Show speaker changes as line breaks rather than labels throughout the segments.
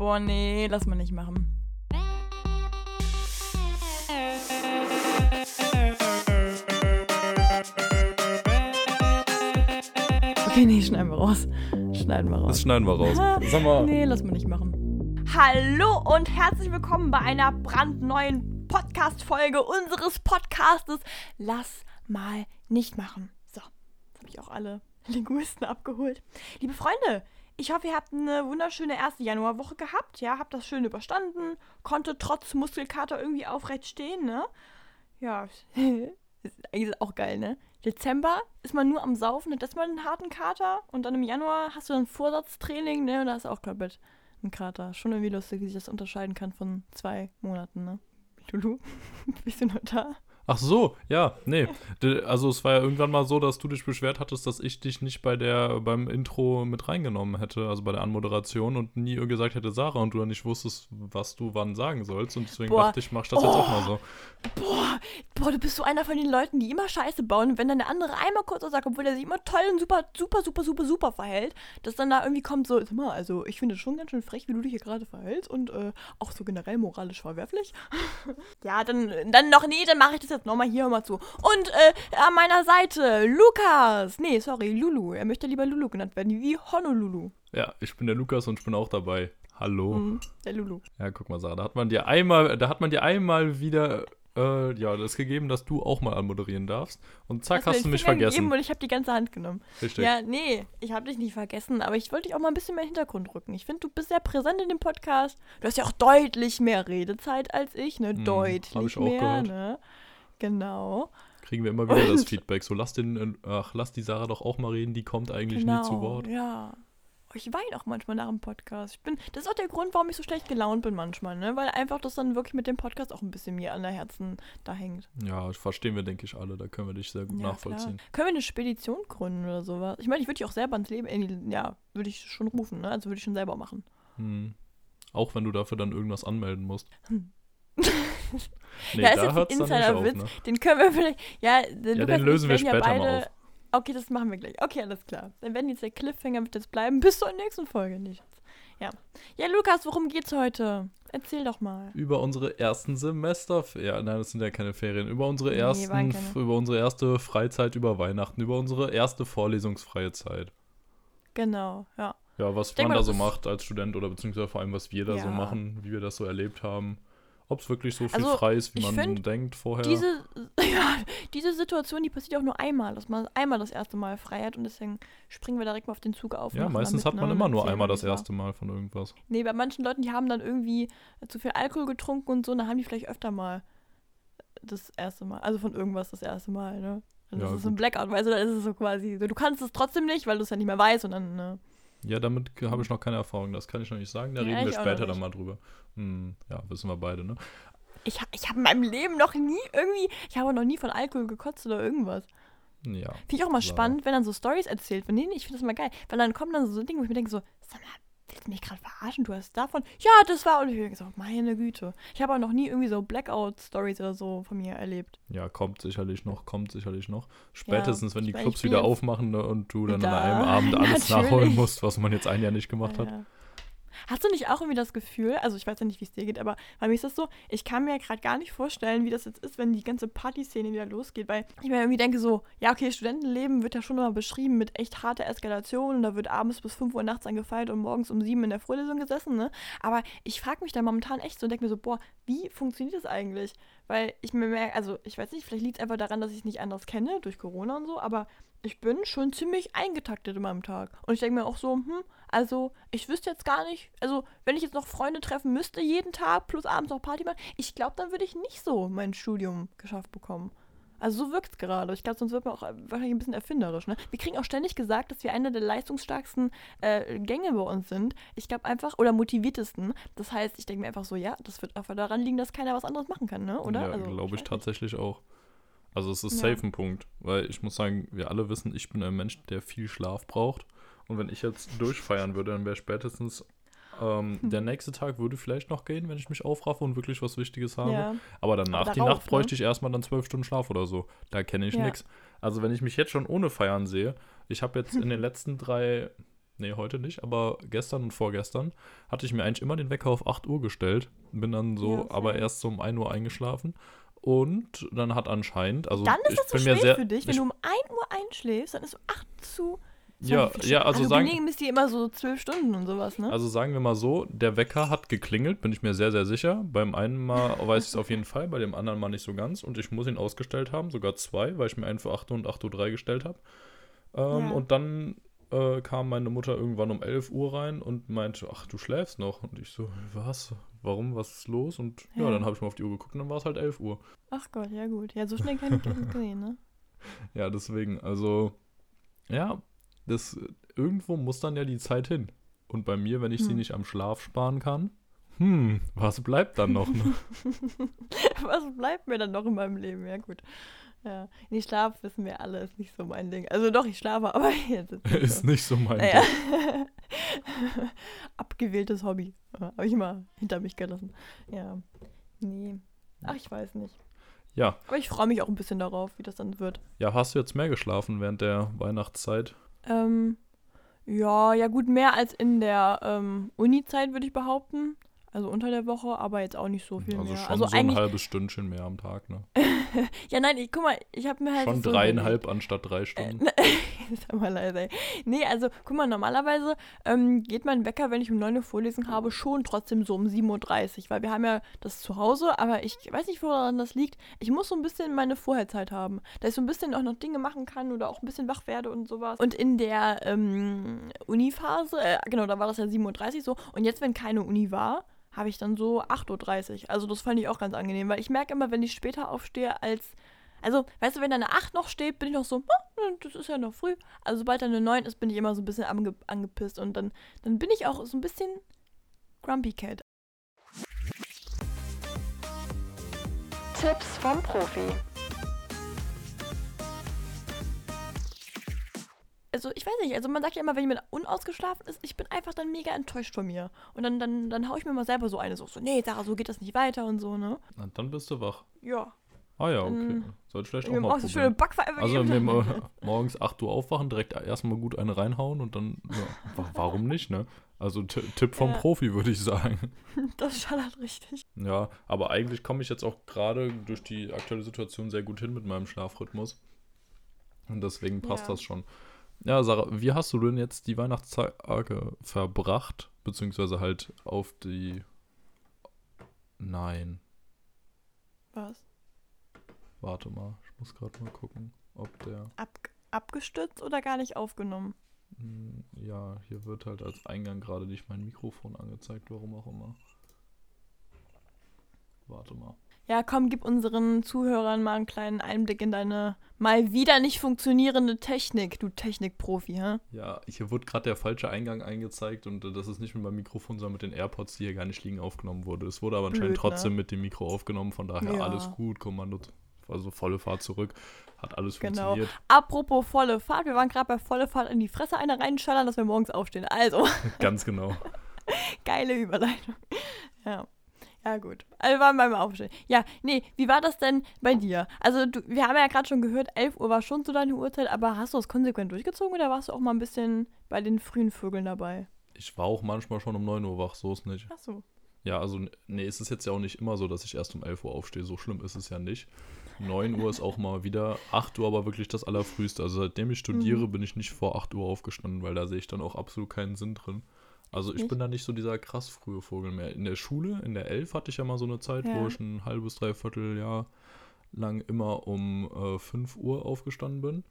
Boah, nee, lass mal nicht machen. Okay, nee, schneiden wir raus. Schneiden wir raus.
Das schneiden wir raus. Sag mal.
Nee, lass mal nicht machen. Hallo und herzlich willkommen bei einer brandneuen Podcast-Folge unseres Podcastes Lass mal nicht machen. So, jetzt habe ich auch alle Linguisten abgeholt. Liebe Freunde, ich hoffe, ihr habt eine wunderschöne erste Januarwoche gehabt. Ja, habt das schön überstanden, konnte trotz Muskelkater irgendwie aufrecht stehen, ne? Ja, ist auch geil, ne? Dezember ist man nur am Saufen, hat erstmal einen harten Kater und dann im Januar hast du dann Vorsatztraining, ne? Und da ist auch komplett ein Kater. Schon irgendwie lustig, wie sich das unterscheiden kann von zwei Monaten, ne? Lulu, bist du noch da?
Ach so, ja, nee. Also es war ja irgendwann mal so, dass du dich beschwert hattest, dass ich dich nicht bei der beim Intro mit reingenommen hätte, also bei der Anmoderation und nie gesagt hätte Sarah und du dann nicht wusstest, was du wann sagen sollst und deswegen
Boah.
dachte ich, mach ich das jetzt auch mal so.
Boah, boah, du bist so einer von den Leuten, die immer Scheiße bauen. Und wenn dann der andere einmal kurz was sagt, obwohl er sich immer toll und super, super, super, super, super verhält, dass dann da irgendwie kommt so, sag mal, also ich finde es schon ganz schön frech, wie du dich hier gerade verhältst und äh, auch so generell moralisch verwerflich. ja, dann, dann noch, nee, dann mache ich das jetzt nochmal hier mal zu. Und äh, an meiner Seite, Lukas. Nee, sorry, Lulu. Er möchte lieber Lulu genannt werden, wie Honolulu.
Ja, ich bin der Lukas und ich bin auch dabei. Hallo.
Mhm, der Lulu.
Ja, guck mal, Sarah, da hat man dir einmal, da hat man dir einmal wieder äh, ja, das gegeben, dass du auch mal anmoderieren darfst. Und zack,
Hast
du mich
Finger
vergessen.
Und ich habe die ganze Hand genommen.
Richtig.
Ja, nee, ich habe dich nicht vergessen, aber ich wollte dich auch mal ein bisschen mehr in den Hintergrund rücken. Ich finde, du bist sehr präsent in dem Podcast. Du hast ja auch deutlich mehr Redezeit als ich, ne?
Hm,
deutlich
hab ich auch
mehr,
gehört.
ne? Genau.
Kriegen wir immer wieder das
Und-
Feedback. So, lass den, äh, ach, lass die Sarah doch auch mal reden, die kommt eigentlich
genau.
nie zu Wort.
Ja. Oh, Ich weine auch manchmal nach dem Podcast. Ich bin, das ist auch der Grund, warum ich so schlecht gelaunt bin manchmal, ne? Weil einfach das dann wirklich mit dem Podcast auch ein bisschen mir an der Herzen da hängt.
Ja, verstehen wir, denke ich, alle. Da können wir dich sehr gut
Ja,
nachvollziehen.
Klar. Können wir eine Spedition gründen oder sowas? Ich meine, ich würde dich auch selber ins Leben, in ja, würde ich schon rufen, ne? Also würde ich schon selber machen.
Hm. Auch wenn du dafür dann irgendwas anmelden musst.
Hm.
Nee,
da ist
da
jetzt ein
auf,
Insider-Witz.
ne?
Den können wir vielleicht. Ja, der
Ja, den lösen wir später
ja
mal
beide, Okay, das machen wir gleich. Okay, alles klar. Dann werden jetzt der Cliffhanger wird jetzt bleiben bis zur nächsten Folge nicht. Ja. Ja, Lukas, worum geht's heute? Erzähl doch mal.
Über unsere ersten Semester, ja, nein, das sind ja keine Ferien, über unsere
Nee,
ersten,
keine.
über unsere erste Freizeit über Weihnachten, über unsere erste vorlesungsfreie Zeit.
Genau, ja.
Ja, was man
mal,
da so
ist-
macht als Student oder beziehungsweise vor allem, was wir da so
Ja.
machen, wie wir das so erlebt haben. Ob es wirklich so viel
Also,
frei ist, wie man
find,
denkt vorher.
Diese, ja, diese Situation, die passiert auch nur einmal, dass man einmal das erste Mal frei hat und deswegen springen wir direkt mal auf den Zug auf. und
ja,
da
meistens hat
ne,
man
und
immer nur einmal das erste Mal von irgendwas.
Nee, bei manchen Leuten, die haben dann irgendwie zu viel Alkohol getrunken und so, dann haben die vielleicht öfter mal das erste Mal, also von irgendwas das erste Mal, ne? Dann
Ja,
ist es ein. Blackout, weißt du, dann ist es so quasi, so, du kannst es trotzdem nicht, weil du es ja nicht mehr weißt und dann, ne?
Ja, damit habe ich noch keine Erfahrung, das kann ich noch nicht sagen. Da
Ja,
reden wir später dann mal drüber. Hm, ja, wissen wir beide, ne?
Ich, ich habe in meinem Leben noch nie irgendwie, ich habe noch nie von Alkohol gekotzt oder irgendwas.
Ja.
Finde ich auch mal spannend, wenn dann so Stories erzählt werden. Nee, nee, ich finde das mal geil. Weil dann kommen dann so Dinge, wo ich mir denke so, sag mal, willst du mich gerade verarschen? Du hast davon? Ja, das war. Und ich denke so, meine Güte. Ich habe auch noch nie irgendwie so Blackout-Stories oder so von mir erlebt.
Ja, kommt sicherlich noch, kommt sicherlich noch. Spätestens, wenn die Clubs wieder
jetzt-
aufmachen ne, und du dann
Da,
an einem Abend alles
natürlich.
nachholen musst, was man jetzt ein Jahr nicht gemacht hat.
Ja. Hast du nicht auch irgendwie das Gefühl, also ich weiß ja nicht, wie es dir geht, aber bei mir ist das so, ich kann mir gerade gar nicht vorstellen, wie das jetzt ist, wenn die ganze Partyszene wieder losgeht, weil ich mir irgendwie denke so, ja okay, Studentenleben wird ja schon immer beschrieben mit echt harter Eskalation und da wird abends bis 5 Uhr nachts angefeiert und morgens um 7 in der Vorlesung gesessen, ne? Aber ich frage mich da momentan echt so und denke mir so, boah, wie funktioniert das eigentlich? Weil ich mir merke, also ich weiß nicht, vielleicht liegt es einfach daran, dass ich es nicht anders kenne, durch Corona und so, aber ich bin schon ziemlich eingetaktet in meinem Tag. Und ich denke mir auch so, hm, also ich wüsste jetzt gar nicht, also wenn ich jetzt noch Freunde treffen müsste jeden Tag plus abends noch Party machen, ich glaube, dann würde ich nicht so mein Studium geschafft bekommen. Also so wirkt es gerade. Ich glaube, sonst wird man auch äh, wahrscheinlich ein bisschen erfinderisch. Ne? Wir kriegen auch ständig gesagt, dass wir einer der leistungsstärksten äh, Gänge bei uns sind. Ich glaube einfach, oder motiviertesten. Das heißt, ich denke mir einfach so, ja, das wird einfach daran liegen, dass keiner was anderes machen kann, ne? oder?
Ja,
also,
glaube ich tatsächlich auch. Also es ist
Ja.
safe ein Punkt, weil ich muss sagen, wir alle wissen, ich bin ein Mensch, der viel Schlaf braucht. Und wenn ich jetzt durchfeiern würde, dann wäre spätestens ähm,
Hm.
der nächste Tag würde vielleicht noch gehen, wenn ich mich aufraffe und wirklich was Wichtiges habe.
Ja.
Aber danach,
Aber
die Nacht, bräuchte
ne?
ich erstmal dann zwölf Stunden Schlaf oder so. Da kenne ich
Ja.
nichts. Also wenn ich mich jetzt schon ohne Feiern sehe, ich habe jetzt in den letzten drei, nee, heute nicht, aber gestern und vorgestern hatte ich mir eigentlich immer den Wecker auf 8 Uhr gestellt. Bin dann so,
Ja,
aber erst so um 1 Uhr eingeschlafen. Und dann hat anscheinend, also
Dann ist
ich
das zu
bin mir sehr,
für dich. Wenn du um 1 Uhr einschläfst, dann ist so 8 zu.
Ja, ja, also sagen,
Benehmen ist die immer so 12 Stunden und sowas, ne?
Also sagen wir mal so, der Wecker hat geklingelt, bin ich mir sehr, sehr sicher. Beim einen Mal weiß ich es auf jeden Fall, bei dem anderen Mal nicht so ganz. Und ich muss ihn ausgestellt haben, sogar zwei, weil ich mir einen für 8 Uhr und 8.03 Uhr gestellt habe. Ähm,
Ja.
Und dann äh, kam meine Mutter irgendwann um 11 Uhr rein und meinte, ach, du schläfst noch. Und ich so, was? Warum? Was ist los? Und ja,
Ja.
dann habe ich mal auf die Uhr geguckt und dann war es halt 11 Uhr.
Ach Gott, ja gut. Ja, so schnell kann ich das nicht sehen, ne?
Ja, deswegen, also, ja, das, irgendwo muss dann ja die Zeit hin. Und bei mir, wenn ich sie
Hm.
nicht am Schlaf sparen kann, hm, was bleibt dann noch? Ne?
Was bleibt mir dann noch in meinem Leben? Ja, gut. Ja. Nee, Schlaf wissen wir alle, ist nicht so mein Ding. Also doch, ich schlafe, aber jetzt ist nicht
Ist
so.
nicht so mein
Naja.
Ding.
Abgewähltes Hobby. Habe ich mal hinter mich gelassen. Ja. Nee. Ach, ich weiß nicht.
Ja,
Aber ich freue mich auch ein bisschen darauf, wie das dann wird.
ja, hast du jetzt mehr geschlafen während der Weihnachtszeit?
Ähm, ja, ja gut, mehr als in der ähm, Uni-Zeit, würde ich behaupten. Also unter der Woche, aber jetzt auch nicht so viel
also
mehr.
schon
also
so ein halbes Stündchen mehr am Tag, ne?
Ja, nein, ich, guck mal, ich habe mir halt.
schon
so
dreieinhalb anstatt drei Stunden.
Sag mal leise. Nee, also guck mal, normalerweise ähm, geht mein Wecker, wenn ich um 9 Uhr Vorlesen habe, schon trotzdem so um 7.30 Uhr, weil wir haben ja das zu Hause, aber ich weiß nicht, woran das liegt. Ich muss so ein bisschen meine Vorherzeit haben, dass ich so ein bisschen auch noch Dinge machen kann oder auch ein bisschen wach werde und sowas. Und in der ähm, Uni-Phase, äh, genau, da war das ja 7.30 Uhr so, und jetzt, wenn keine Uni war, habe ich dann so 8.30 Uhr. Also das fand ich auch ganz angenehm, weil ich merke immer, wenn ich später aufstehe als also, weißt du, wenn da eine 8 noch steht, bin ich noch so, "Ah, das ist ja noch früh. Also, sobald da eine 9 ist, bin ich immer so ein bisschen ange angepisst. Und dann, dann bin ich auch so ein bisschen Grumpy Cat. Tipps vom Profi. Also, ich weiß nicht, also man sagt ja immer, wenn jemand unausgeschlafen ist, ich bin einfach dann mega enttäuscht von mir. Und dann, dann, dann hau ich mir mal selber so eine, so, so nee, Sarah, so geht das nicht weiter und so, ne?
Na, dann bist du wach.
Ja.
Ah ja, okay.
Dann-
Sollte ich vielleicht auch mal
du schöne
probieren.
Backpfeife
Also mir mo- morgens 8 Uhr aufwachen, direkt erstmal gut eine reinhauen und dann, ja, wa- warum nicht, ne? Also Tipp vom
Ja.
Profi, würde ich sagen.
Das schallert richtig.
Ja, aber eigentlich komme ich jetzt auch gerade durch die aktuelle Situation sehr gut hin mit meinem Schlafrhythmus. Und deswegen passt
Ja.
das schon. Ja, Sarah, wie hast du denn jetzt die Weihnachtstage verbracht? Beziehungsweise halt auf die. Nein,
Was?
Warte mal. Ich muss gerade mal gucken, ob der.
Ab abgestützt oder gar nicht aufgenommen?
Hm, Ja, hier wird halt als Eingang gerade nicht mein Mikrofon angezeigt, warum auch immer. Warte mal.
Ja, komm, gib unseren Zuhörern mal einen kleinen Einblick in deine mal wieder nicht funktionierende Technik, du Technikprofi, hä?
Ja, hier wird gerade der falsche Eingang eingezeigt und äh, das ist nicht mit meinem Mikrofon, sondern mit den AirPods, die hier gar nicht liegen, aufgenommen wurde. Es wurde aber anscheinend
Blöd, ne?
trotzdem mit dem Mikro aufgenommen, von daher
Ja.
alles gut, Kommando, also volle Fahrt zurück, hat alles
Genau.
funktioniert.
Apropos volle Fahrt, wir waren gerade bei volle Fahrt in die Fresse eine reinschallern, dass wir morgens aufstehen. Also,
Ganz genau.
geile Überleitung. Ja. Ja, gut. Also wir waren beim Aufstehen. Ja, nee, wie war das denn bei dir? Also, du, wir haben ja gerade schon gehört, 11 Uhr war schon so deine Uhrzeit, aber hast du das konsequent durchgezogen oder warst du auch mal ein bisschen bei den frühen Vögeln dabei?
Ich war auch manchmal schon um 9 Uhr wach, so ist nicht.
Ach so.
Ja, also, nee, es ist jetzt ja auch nicht immer so, dass ich erst um 11 Uhr aufstehe. So schlimm ist es ja nicht. 9 Uhr ist auch mal wieder, 8 Uhr aber wirklich das Allerfrühste. Also, seitdem ich studiere,
Mhm.
bin ich nicht vor 8 Uhr aufgestanden, weil da sehe ich dann auch absolut keinen Sinn drin. Also, ich
Nicht?
bin da nicht so dieser krass frühe Vogel mehr. In der Schule, in der 11 hatte ich ja mal so eine Zeit, wo
Ja.
ich ein halbes, dreiviertel Jahr lang immer um äh, 5 Uhr aufgestanden bin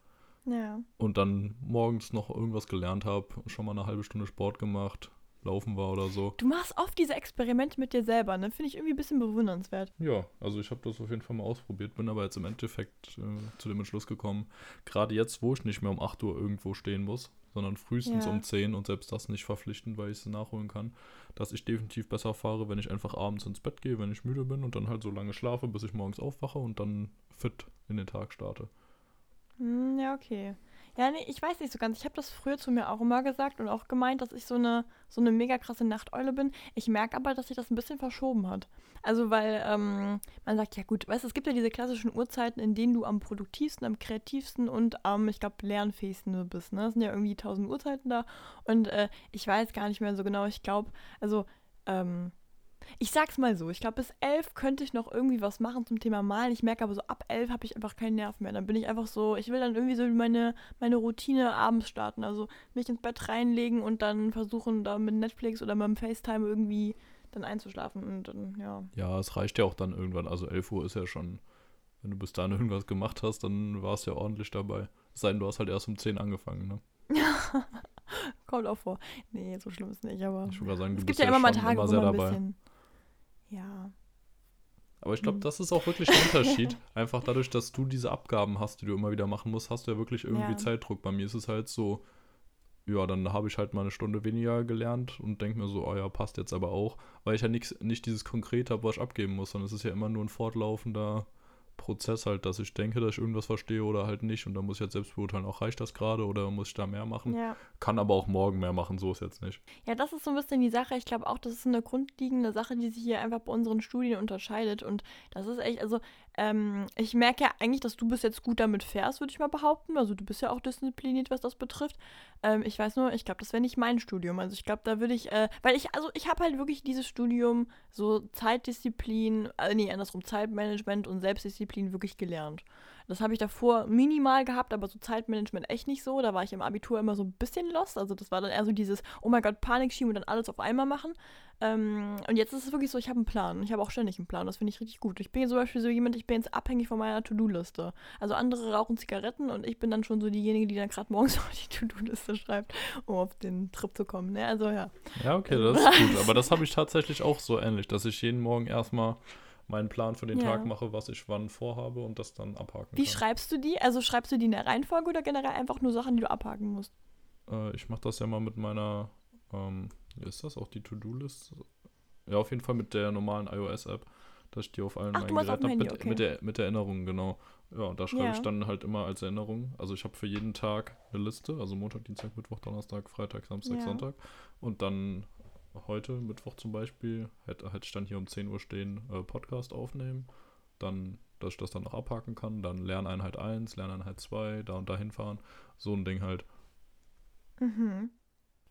Ja.
und dann morgens noch irgendwas gelernt habe, schon mal eine halbe Stunde Sport gemacht, laufen war oder so.
Du machst oft diese Experimente mit dir selber, ne? Finde ich irgendwie ein bisschen bewundernswert.
Ja, also ich habe das auf jeden Fall mal ausprobiert, bin aber jetzt im Endeffekt äh, zu dem Entschluss gekommen, gerade jetzt, wo ich nicht mehr um 8 Uhr irgendwo stehen muss, sondern frühestens
Ja.
um 10 und selbst das nicht verpflichtend, weil ich es nachholen kann, dass ich definitiv besser fahre, wenn ich einfach abends ins Bett gehe, wenn ich müde bin und dann halt so lange schlafe, bis ich morgens aufwache und dann fit in den Tag starte.
Hm, ja, okay. Ja, nee, ich weiß nicht so ganz. Ich habe das früher zu mir auch immer gesagt und auch gemeint, dass ich so eine, so eine mega krasse Nachteule bin. Ich merke aber, dass sich das ein bisschen verschoben hat. Also, weil ähm, man sagt, ja gut, weißt du, es gibt ja diese klassischen Uhrzeiten, in denen du am produktivsten, am kreativsten und am, ich glaube, lernfähigsten bist. Ne? Es sind ja irgendwie tausend Uhrzeiten da und äh, ich weiß gar nicht mehr so genau. Ich glaube, also, ähm, ich sag's mal so, ich glaube, bis elf könnte ich noch irgendwie was machen zum Thema Malen. Ich merke aber so, ab elf habe ich einfach keinen Nerv mehr. Dann bin ich einfach so, ich will dann irgendwie so meine, meine Routine abends starten. Also mich ins Bett reinlegen und dann versuchen, da mit Netflix oder mit dem FaceTime irgendwie dann einzuschlafen. Und dann, ja.
Ja, es reicht ja auch dann irgendwann. Also 11 Uhr ist ja schon, wenn du bis dahin irgendwas gemacht hast, dann war es ja ordentlich dabei. Es sei denn, du hast halt erst um 10 angefangen, ne?
Kommt auch vor. Nee, so schlimm ist nicht, aber.
Ich würde sagen, du
es gibt ja, immer mal Tage, wo man ein bisschen. Ja.
Aber ich glaube,
Mhm.
das ist auch wirklich ein Unterschied. Einfach dadurch, dass du diese Abgaben hast, die du immer wieder machen musst, hast du ja wirklich irgendwie
Ja.
Zeitdruck. Bei mir ist es halt so, ja, dann habe ich halt mal eine Stunde weniger gelernt und denke mir so, oh ja, passt jetzt aber auch, weil ich ja nix, nicht dieses Konkret habe, was ich abgeben muss, sondern es ist ja immer nur ein fortlaufender Prozess halt, dass ich denke, dass ich irgendwas verstehe oder halt nicht und dann muss ich jetzt selbst beurteilen, auch reicht das gerade oder muss ich da mehr machen.
Ja.
Kann aber auch morgen mehr machen, so ist jetzt nicht.
Ja, das ist so ein bisschen die Sache. Ich glaube auch, das ist eine grundlegende Sache, die sich hier einfach bei unseren Studien unterscheidet. Und das ist echt, also ähm, ich merke ja eigentlich, dass du bis jetzt gut damit fährst, würde ich mal behaupten. Also du bist ja auch diszipliniert, was das betrifft. Ähm, ich weiß nur, ich glaube, das wäre nicht mein Studium. Also ich glaube, da würde ich, äh, weil ich, also ich habe halt wirklich dieses Studium so Zeitdisziplin, äh, nee, andersrum, Zeitmanagement und Selbstdisziplin wirklich gelernt. Das habe ich davor minimal gehabt, aber so Zeitmanagement echt nicht so. Da war ich im Abitur immer so ein bisschen lost. Also das war dann eher so dieses, oh mein Gott, Panik schieben und dann alles auf einmal machen. Ähm, und jetzt ist es wirklich so, ich habe einen Plan. Ich habe auch ständig einen Plan. Das finde ich richtig gut. Ich bin zum Beispiel so jemand, ich bin jetzt abhängig von meiner To-Do-Liste. Also andere rauchen Zigaretten und ich bin dann schon so diejenige, die dann gerade morgens auf die To-Do-Liste schreibt, um auf den Trip zu kommen. Ne? Also ja.
Ja, okay, das ist gut. Aber das habe ich tatsächlich auch so ähnlich, dass ich jeden Morgen erstmal meinen Plan für den
Ja.
Tag mache, was ich wann vorhabe und das dann abhaken
Wie
kann.
schreibst du die? Also schreibst du die in der Reihenfolge oder generell einfach nur Sachen, die du abhaken musst?
Äh, ich mache das ja mal mit meiner, ähm, wie ist das auch die To-Do-List? Ja, auf jeden Fall mit der normalen iOS-App, dass ich die auf allen
Ach,
meinen Geräten habe, mit,
okay.
mit, der, mit der Erinnerung, genau. Ja, und da schreibe
Ja.
ich dann halt immer als Erinnerung. Also ich habe für jeden Tag eine Liste, also Montag, Dienstag, Mittwoch, Donnerstag, Freitag, Samstag,
Ja.
Sonntag. Und dann heute, Mittwoch zum Beispiel, hätte, ich dann hier um 10 Uhr stehen, äh, Podcast aufnehmen. Dann, dass ich das dann noch abhaken kann. Dann Lerneinheit 1, Lerneinheit 2, da und da hinfahren. So ein Ding halt.
Mhm.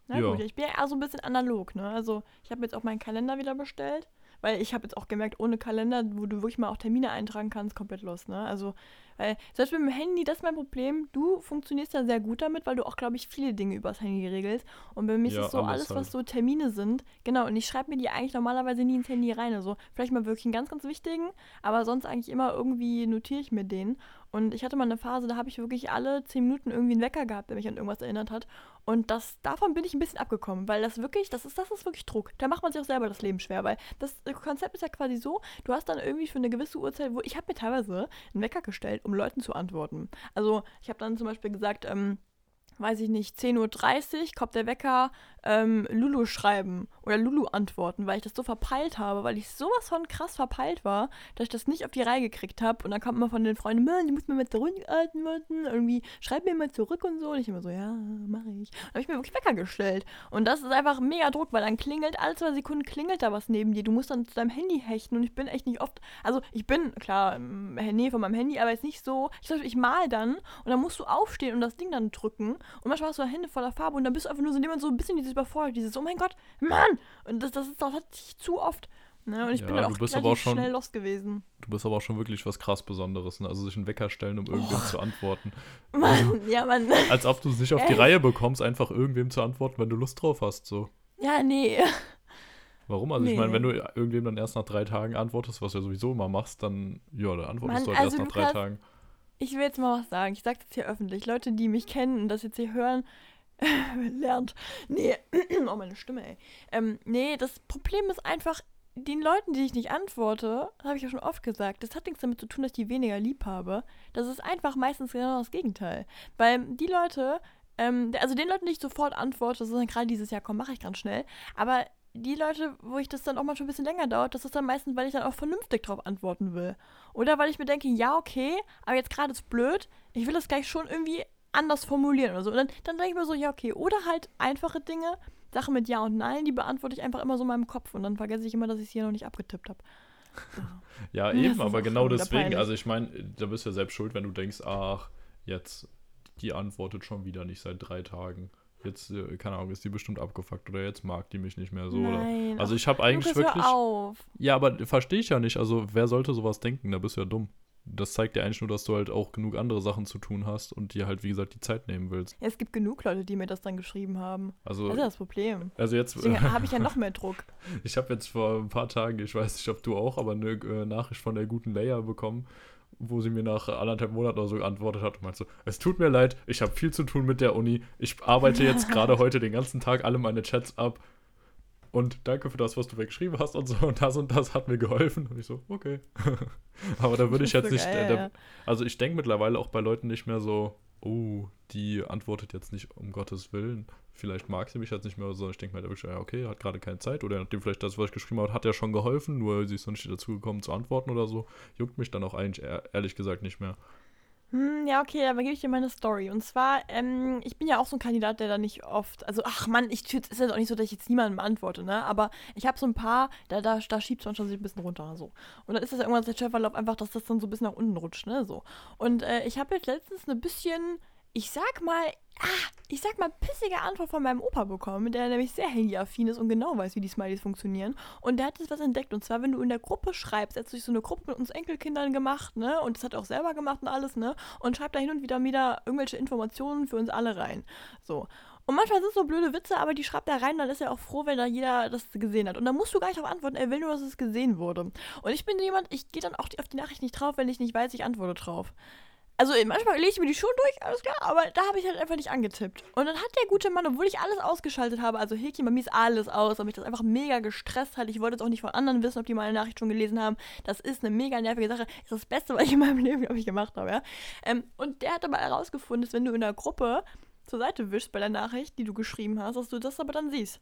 Na
Ja.
gut, ich bin ja eher so ein bisschen analog, ne? Also ich habe jetzt auch meinen Kalender wieder bestellt, weil ich habe jetzt auch gemerkt, ohne Kalender, wo du wirklich mal auch Termine eintragen kannst, komplett los, ne? Also, weil selbst mit dem Handy, das ist mein Problem. Du funktionierst ja sehr gut damit, weil du auch, glaube ich, viele Dinge übers Handy regelst. Und bei mir ist
Ja,
es so,
alles
alles,
halt.
was so Termine sind, genau, und ich schreibe mir die eigentlich normalerweise nie ins Handy rein. Also vielleicht mal wirklich einen ganz, ganz wichtigen, aber sonst eigentlich immer irgendwie notiere ich mir den. Und ich hatte mal eine Phase, da habe ich wirklich alle zehn Minuten irgendwie einen Wecker gehabt, der mich an irgendwas erinnert hat. Und das, davon bin ich ein bisschen abgekommen, weil das wirklich, das ist, das ist wirklich Druck. Da macht man sich auch selber das Leben schwer, weil das Konzept ist ja quasi so, du hast dann irgendwie für eine gewisse Uhrzeit, wo ich habe mir teilweise einen Wecker gestellt, um Leuten zu antworten. Also ich habe dann zum Beispiel gesagt, ähm, weiß ich nicht, 10.30 Uhr kommt der Wecker, ähm, Lulu schreiben oder Lulu antworten, weil ich das so verpeilt habe, weil ich sowas von krass verpeilt war, dass ich das nicht auf die Reihe gekriegt habe. Und dann kommt immer von den Freunden, Mann, du musst mir mal zurückantworten, irgendwie schreib mir mal zurück und so. Und ich immer so, ja, mache ich. Dann habe ich mir wirklich Wecker gestellt. Und das ist einfach mega Druck, weil dann klingelt, alle zwei Sekunden klingelt da was neben dir. Du musst dann zu deinem Handy hechten und ich bin echt nicht oft, also ich bin, klar, in Nähe von meinem Handy, aber jetzt nicht so, ich, ich mal dann und dann musst du aufstehen und das Ding dann drücken und manchmal hast du Hände voller Farbe und dann bist du einfach nur so jemand so ein bisschen dieses überfordert, dieses, oh mein Gott, Mann! Und das, das, ist, das hat ich zu oft. Ne? Und ich
Ja,
bin dann auch
bist aber auch schon-
schnell lost gewesen.
Du bist aber auch schon wirklich was krass Besonderes, ne? Also sich einen Wecker stellen, um irgendwem
Oh.
zu antworten.
Mann, ja, Mann.
Als ob du es nicht auf die? Reihe bekommst, einfach irgendwem zu antworten, wenn du Lust drauf hast, so.
Ja, nee.
Warum? Also ich meine,
Nee.
wenn du irgendwem dann erst nach drei Tagen antwortest, was du ja sowieso immer machst, dann, ja, dann antwortest
Mann,
du halt
also
erst nach drei Tagen.
Ich will jetzt mal was sagen. Ich sage das hier öffentlich. Leute, die mich kennen und das jetzt hier hören, lernt. Nee, oh, meine Stimme, ey. Ähm, nee, das Problem ist einfach, den Leuten, die ich nicht antworte, habe ich ja schon oft gesagt, das hat nichts damit zu tun, dass ich die weniger lieb habe. Das ist einfach meistens genau das Gegenteil. Weil die Leute, ähm, also den Leuten, die ich sofort antworte, das ist dann gerade dieses Jahr, komm, mache ich ganz schnell. Aber die Leute, wo ich das dann auch mal schon ein bisschen länger dauert, das ist dann meistens, weil ich dann auch vernünftig drauf antworten will. Oder weil ich mir denke, ja, okay, aber jetzt gerade ist blöd, ich will das gleich schon irgendwie anders formulieren oder so. Und dann, dann denke ich mir so, ja, okay. Oder halt einfache Dinge, Sachen mit Ja und Nein, die beantworte ich einfach immer so in meinem Kopf und dann vergesse ich immer, dass ich es hier noch nicht abgetippt habe.
Ja, eben, aber genau deswegen. Also ich meine, da bist du ja selbst schuld, wenn du denkst, ach, jetzt, die antwortet schon wieder nicht seit drei Tagen. Jetzt, äh, keine Ahnung, ist die bestimmt abgefuckt oder jetzt mag die mich nicht mehr so.
Nein,
oder? Also ich habe eigentlich
Lukas,
wirklich.
Hör auf.
Ja, aber verstehe ich ja nicht. Also wer sollte sowas denken? Da bist du ja dumm. Das zeigt dir eigentlich nur, dass du halt auch genug andere Sachen zu tun hast und dir halt, wie gesagt, die Zeit nehmen willst.
Ja, es gibt genug Leute, die mir das dann geschrieben haben.
Also,
das ist das Problem.
Also jetzt
habe ich ja noch mehr Druck.
ich habe jetzt vor ein paar Tagen, ich weiß nicht, ob du auch, aber eine äh, Nachricht von der guten Leia bekommen, wo sie mir nach anderthalb Monaten oder so geantwortet hat und meinte so, es tut mir leid, ich habe viel zu tun mit der Uni, ich arbeite jetzt gerade heute den ganzen Tag alle meine Chats ab und danke für das, was du weggeschrieben hast und so und das und das hat mir geholfen und ich so, okay. Aber da würde ich jetzt so nicht, geil, äh, da, also ich denke mittlerweile auch bei Leuten nicht mehr so, oh, die antwortet jetzt nicht um Gottes Willen. Vielleicht mag sie mich jetzt nicht mehr, sondern ich denke mir, ja, okay, hat gerade keine Zeit oder nachdem vielleicht das, was ich geschrieben habe, hat ja schon geholfen, nur sie ist noch nicht dazu gekommen zu antworten oder so. Juckt mich dann auch eigentlich ehrlich gesagt nicht mehr.
Hm, ja, okay, aber gebe ich dir meine Story. Und zwar, ähm, ich bin ja auch so ein Kandidat, der da nicht oft, also ach Mann, ich ist jetzt auch nicht so, dass ich jetzt niemandem antworte, ne? Aber ich habe so ein paar, da, da, da schiebt es man schon ein bisschen runter, so. Und dann ist das ja irgendwann der Chefverlauf einfach, dass das dann so ein bisschen nach unten rutscht, ne? So. Und äh, ich habe jetzt letztens eine bisschen ich sag mal, ah, ich sag mal, pissige Antwort von meinem Opa bekommen, der nämlich sehr handyaffin ist und genau weiß, wie die Smileys funktionieren. Und der hat jetzt was entdeckt. Und zwar, wenn du in der Gruppe schreibst, er hat sich so eine Gruppe mit uns Enkelkindern gemacht, ne? Und das hat er auch selber gemacht und alles, ne? Und schreibt da hin und wieder wieder irgendwelche Informationen für uns alle rein. So. Und manchmal sind es so blöde Witze, aber die schreibt er rein, dann ist er auch froh, wenn da jeder das gesehen hat. Und dann musst du gar nicht darauf antworten, er will nur, dass es gesehen wurde. Und ich bin jemand, ich gehe dann auch auf die Nachricht nicht drauf, wenn ich nicht weiß, ich antworte drauf. Also manchmal lege ich mir die schon durch, alles klar, aber da habe ich halt einfach nicht angetippt. Und dann hat der gute Mann, obwohl ich alles ausgeschaltet habe, also bei mir ist alles aus, aber mich das einfach mega gestresst hat. Ich wollte jetzt auch nicht von anderen wissen, ob die meine Nachricht schon gelesen haben. Das ist eine mega nervige Sache. Das ist das Beste, was ich in meinem Leben, glaube ich, gemacht habe, ja. Ähm, und der hat aber herausgefunden, dass wenn du in der Gruppe zur Seite wischst bei der Nachricht, die du geschrieben hast, dass du das aber dann siehst.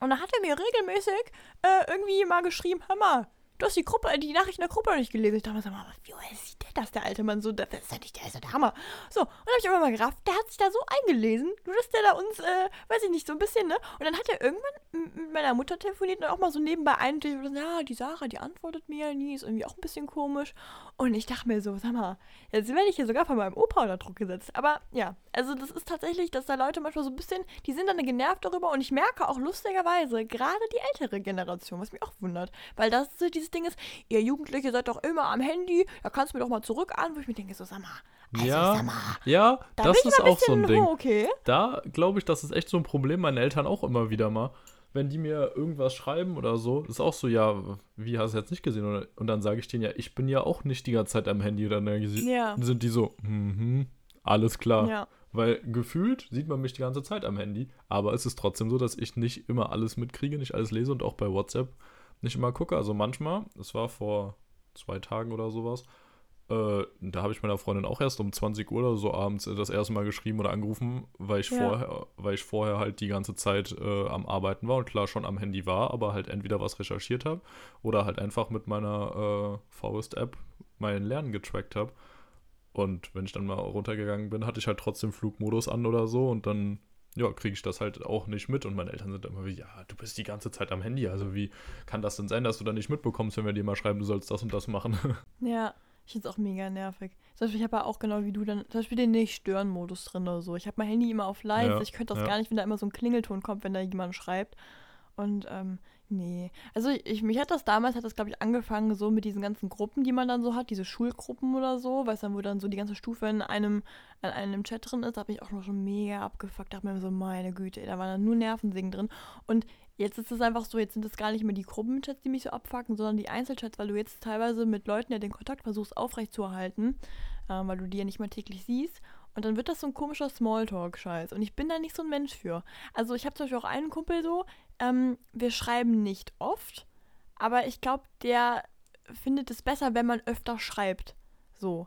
Und dann hat er mir regelmäßig äh, irgendwie mal geschrieben, hör mal, du hast die Gruppe, die Nachricht in der Gruppe noch nicht gelesen. Ich dachte mir so, wie sieht der das, der alte Mann? So, das ist ja nicht, der ist ja der Hammer. So, und dann habe ich aber mal gerafft, der hat sich da so eingelesen, nur dass der da uns, äh, weiß ich nicht, so ein bisschen, ne? Und dann hat er irgendwann mit meiner Mutter telefoniert und auch mal so nebenbei ein, ja, die Sarah, die antwortet mir nie, ist irgendwie auch ein bisschen komisch. Und ich dachte mir so, sag mal, jetzt werde ich hier sogar von meinem Opa unter Druck gesetzt. Aber ja, also das ist tatsächlich, dass da Leute manchmal so ein bisschen, die sind dann genervt darüber und ich merke auch lustigerweise, gerade die ältere Generation, was mich auch wundert, weil das so dieses Ding ist, ihr Jugendliche seid doch immer am Handy, da kannst du mir doch mal zurück an, wo ich mir denke, so sag mal, also,
ja,
sag mal,
ja, da das ist auch so ein Ding.
Okay.
Da glaube ich, das ist echt so ein Problem, meine Eltern auch immer wieder mal wenn die mir irgendwas schreiben oder so, ist auch so, ja, wie hast du jetzt nicht gesehen? Und dann sage ich denen ja, ich bin ja auch nicht die ganze Zeit am Handy. Dann ja. sind die so, mhm, alles klar.
Ja.
Weil gefühlt sieht man mich die ganze Zeit am Handy, aber es ist trotzdem so, dass ich nicht immer alles mitkriege, nicht alles lese und auch bei WhatsApp nicht immer gucke. Also manchmal, es war vor zwei Tagen oder sowas, äh, da habe ich meiner Freundin auch erst um 20 Uhr oder so abends das erste Mal geschrieben oder angerufen, weil ich, ja. vorher, weil ich vorher halt die ganze Zeit äh, am Arbeiten war und klar schon am Handy war, aber halt entweder was recherchiert habe oder halt einfach mit meiner äh, Faust-App mein Lernen getrackt habe. Und wenn ich dann mal runtergegangen bin, hatte ich halt trotzdem Flugmodus an oder so und dann ja, kriege ich das halt auch nicht mit. Und meine Eltern sind immer wie, ja, du bist die ganze Zeit am Handy. Also wie kann das denn sein, dass du da nicht mitbekommst, wenn wir dir mal schreiben, du sollst das und das machen?
Ja, ich finde es auch mega nervig. Zum Beispiel, ich habe ja auch genau wie du dann, zum Beispiel den Nicht-Stören-Modus drin oder so. Ich habe mein Handy immer auf leise. Ja, ich könnte das ja. gar nicht, wenn da immer so ein Klingelton kommt, wenn da jemand schreibt. Und ähm, nee. Also ich, mich hat das damals, hat das, glaube ich, angefangen so mit diesen ganzen Gruppen, die man dann so hat, diese Schulgruppen oder so, weißt du, wo dann so die ganze Stufe in einem, in einem Chat drin ist, da habe ich auch noch schon mega abgefuckt, dachte mir so, meine Güte, ey, da waren dann nur Nervensingen drin. Und Jetzt ist es einfach so, jetzt sind es gar nicht mehr die Gruppenchats, die mich so abfacken, sondern die Einzelchats, weil du jetzt teilweise mit Leuten ja den Kontakt versuchst aufrechtzuerhalten, ähm, weil du die ja nicht mehr täglich siehst. Und dann wird das so ein komischer Smalltalk-Scheiß. Und ich bin da nicht so ein Mensch für. Also ich habe zum Beispiel auch einen Kumpel so, ähm, wir schreiben nicht oft, aber ich glaube, der findet es besser, wenn man öfter schreibt. So.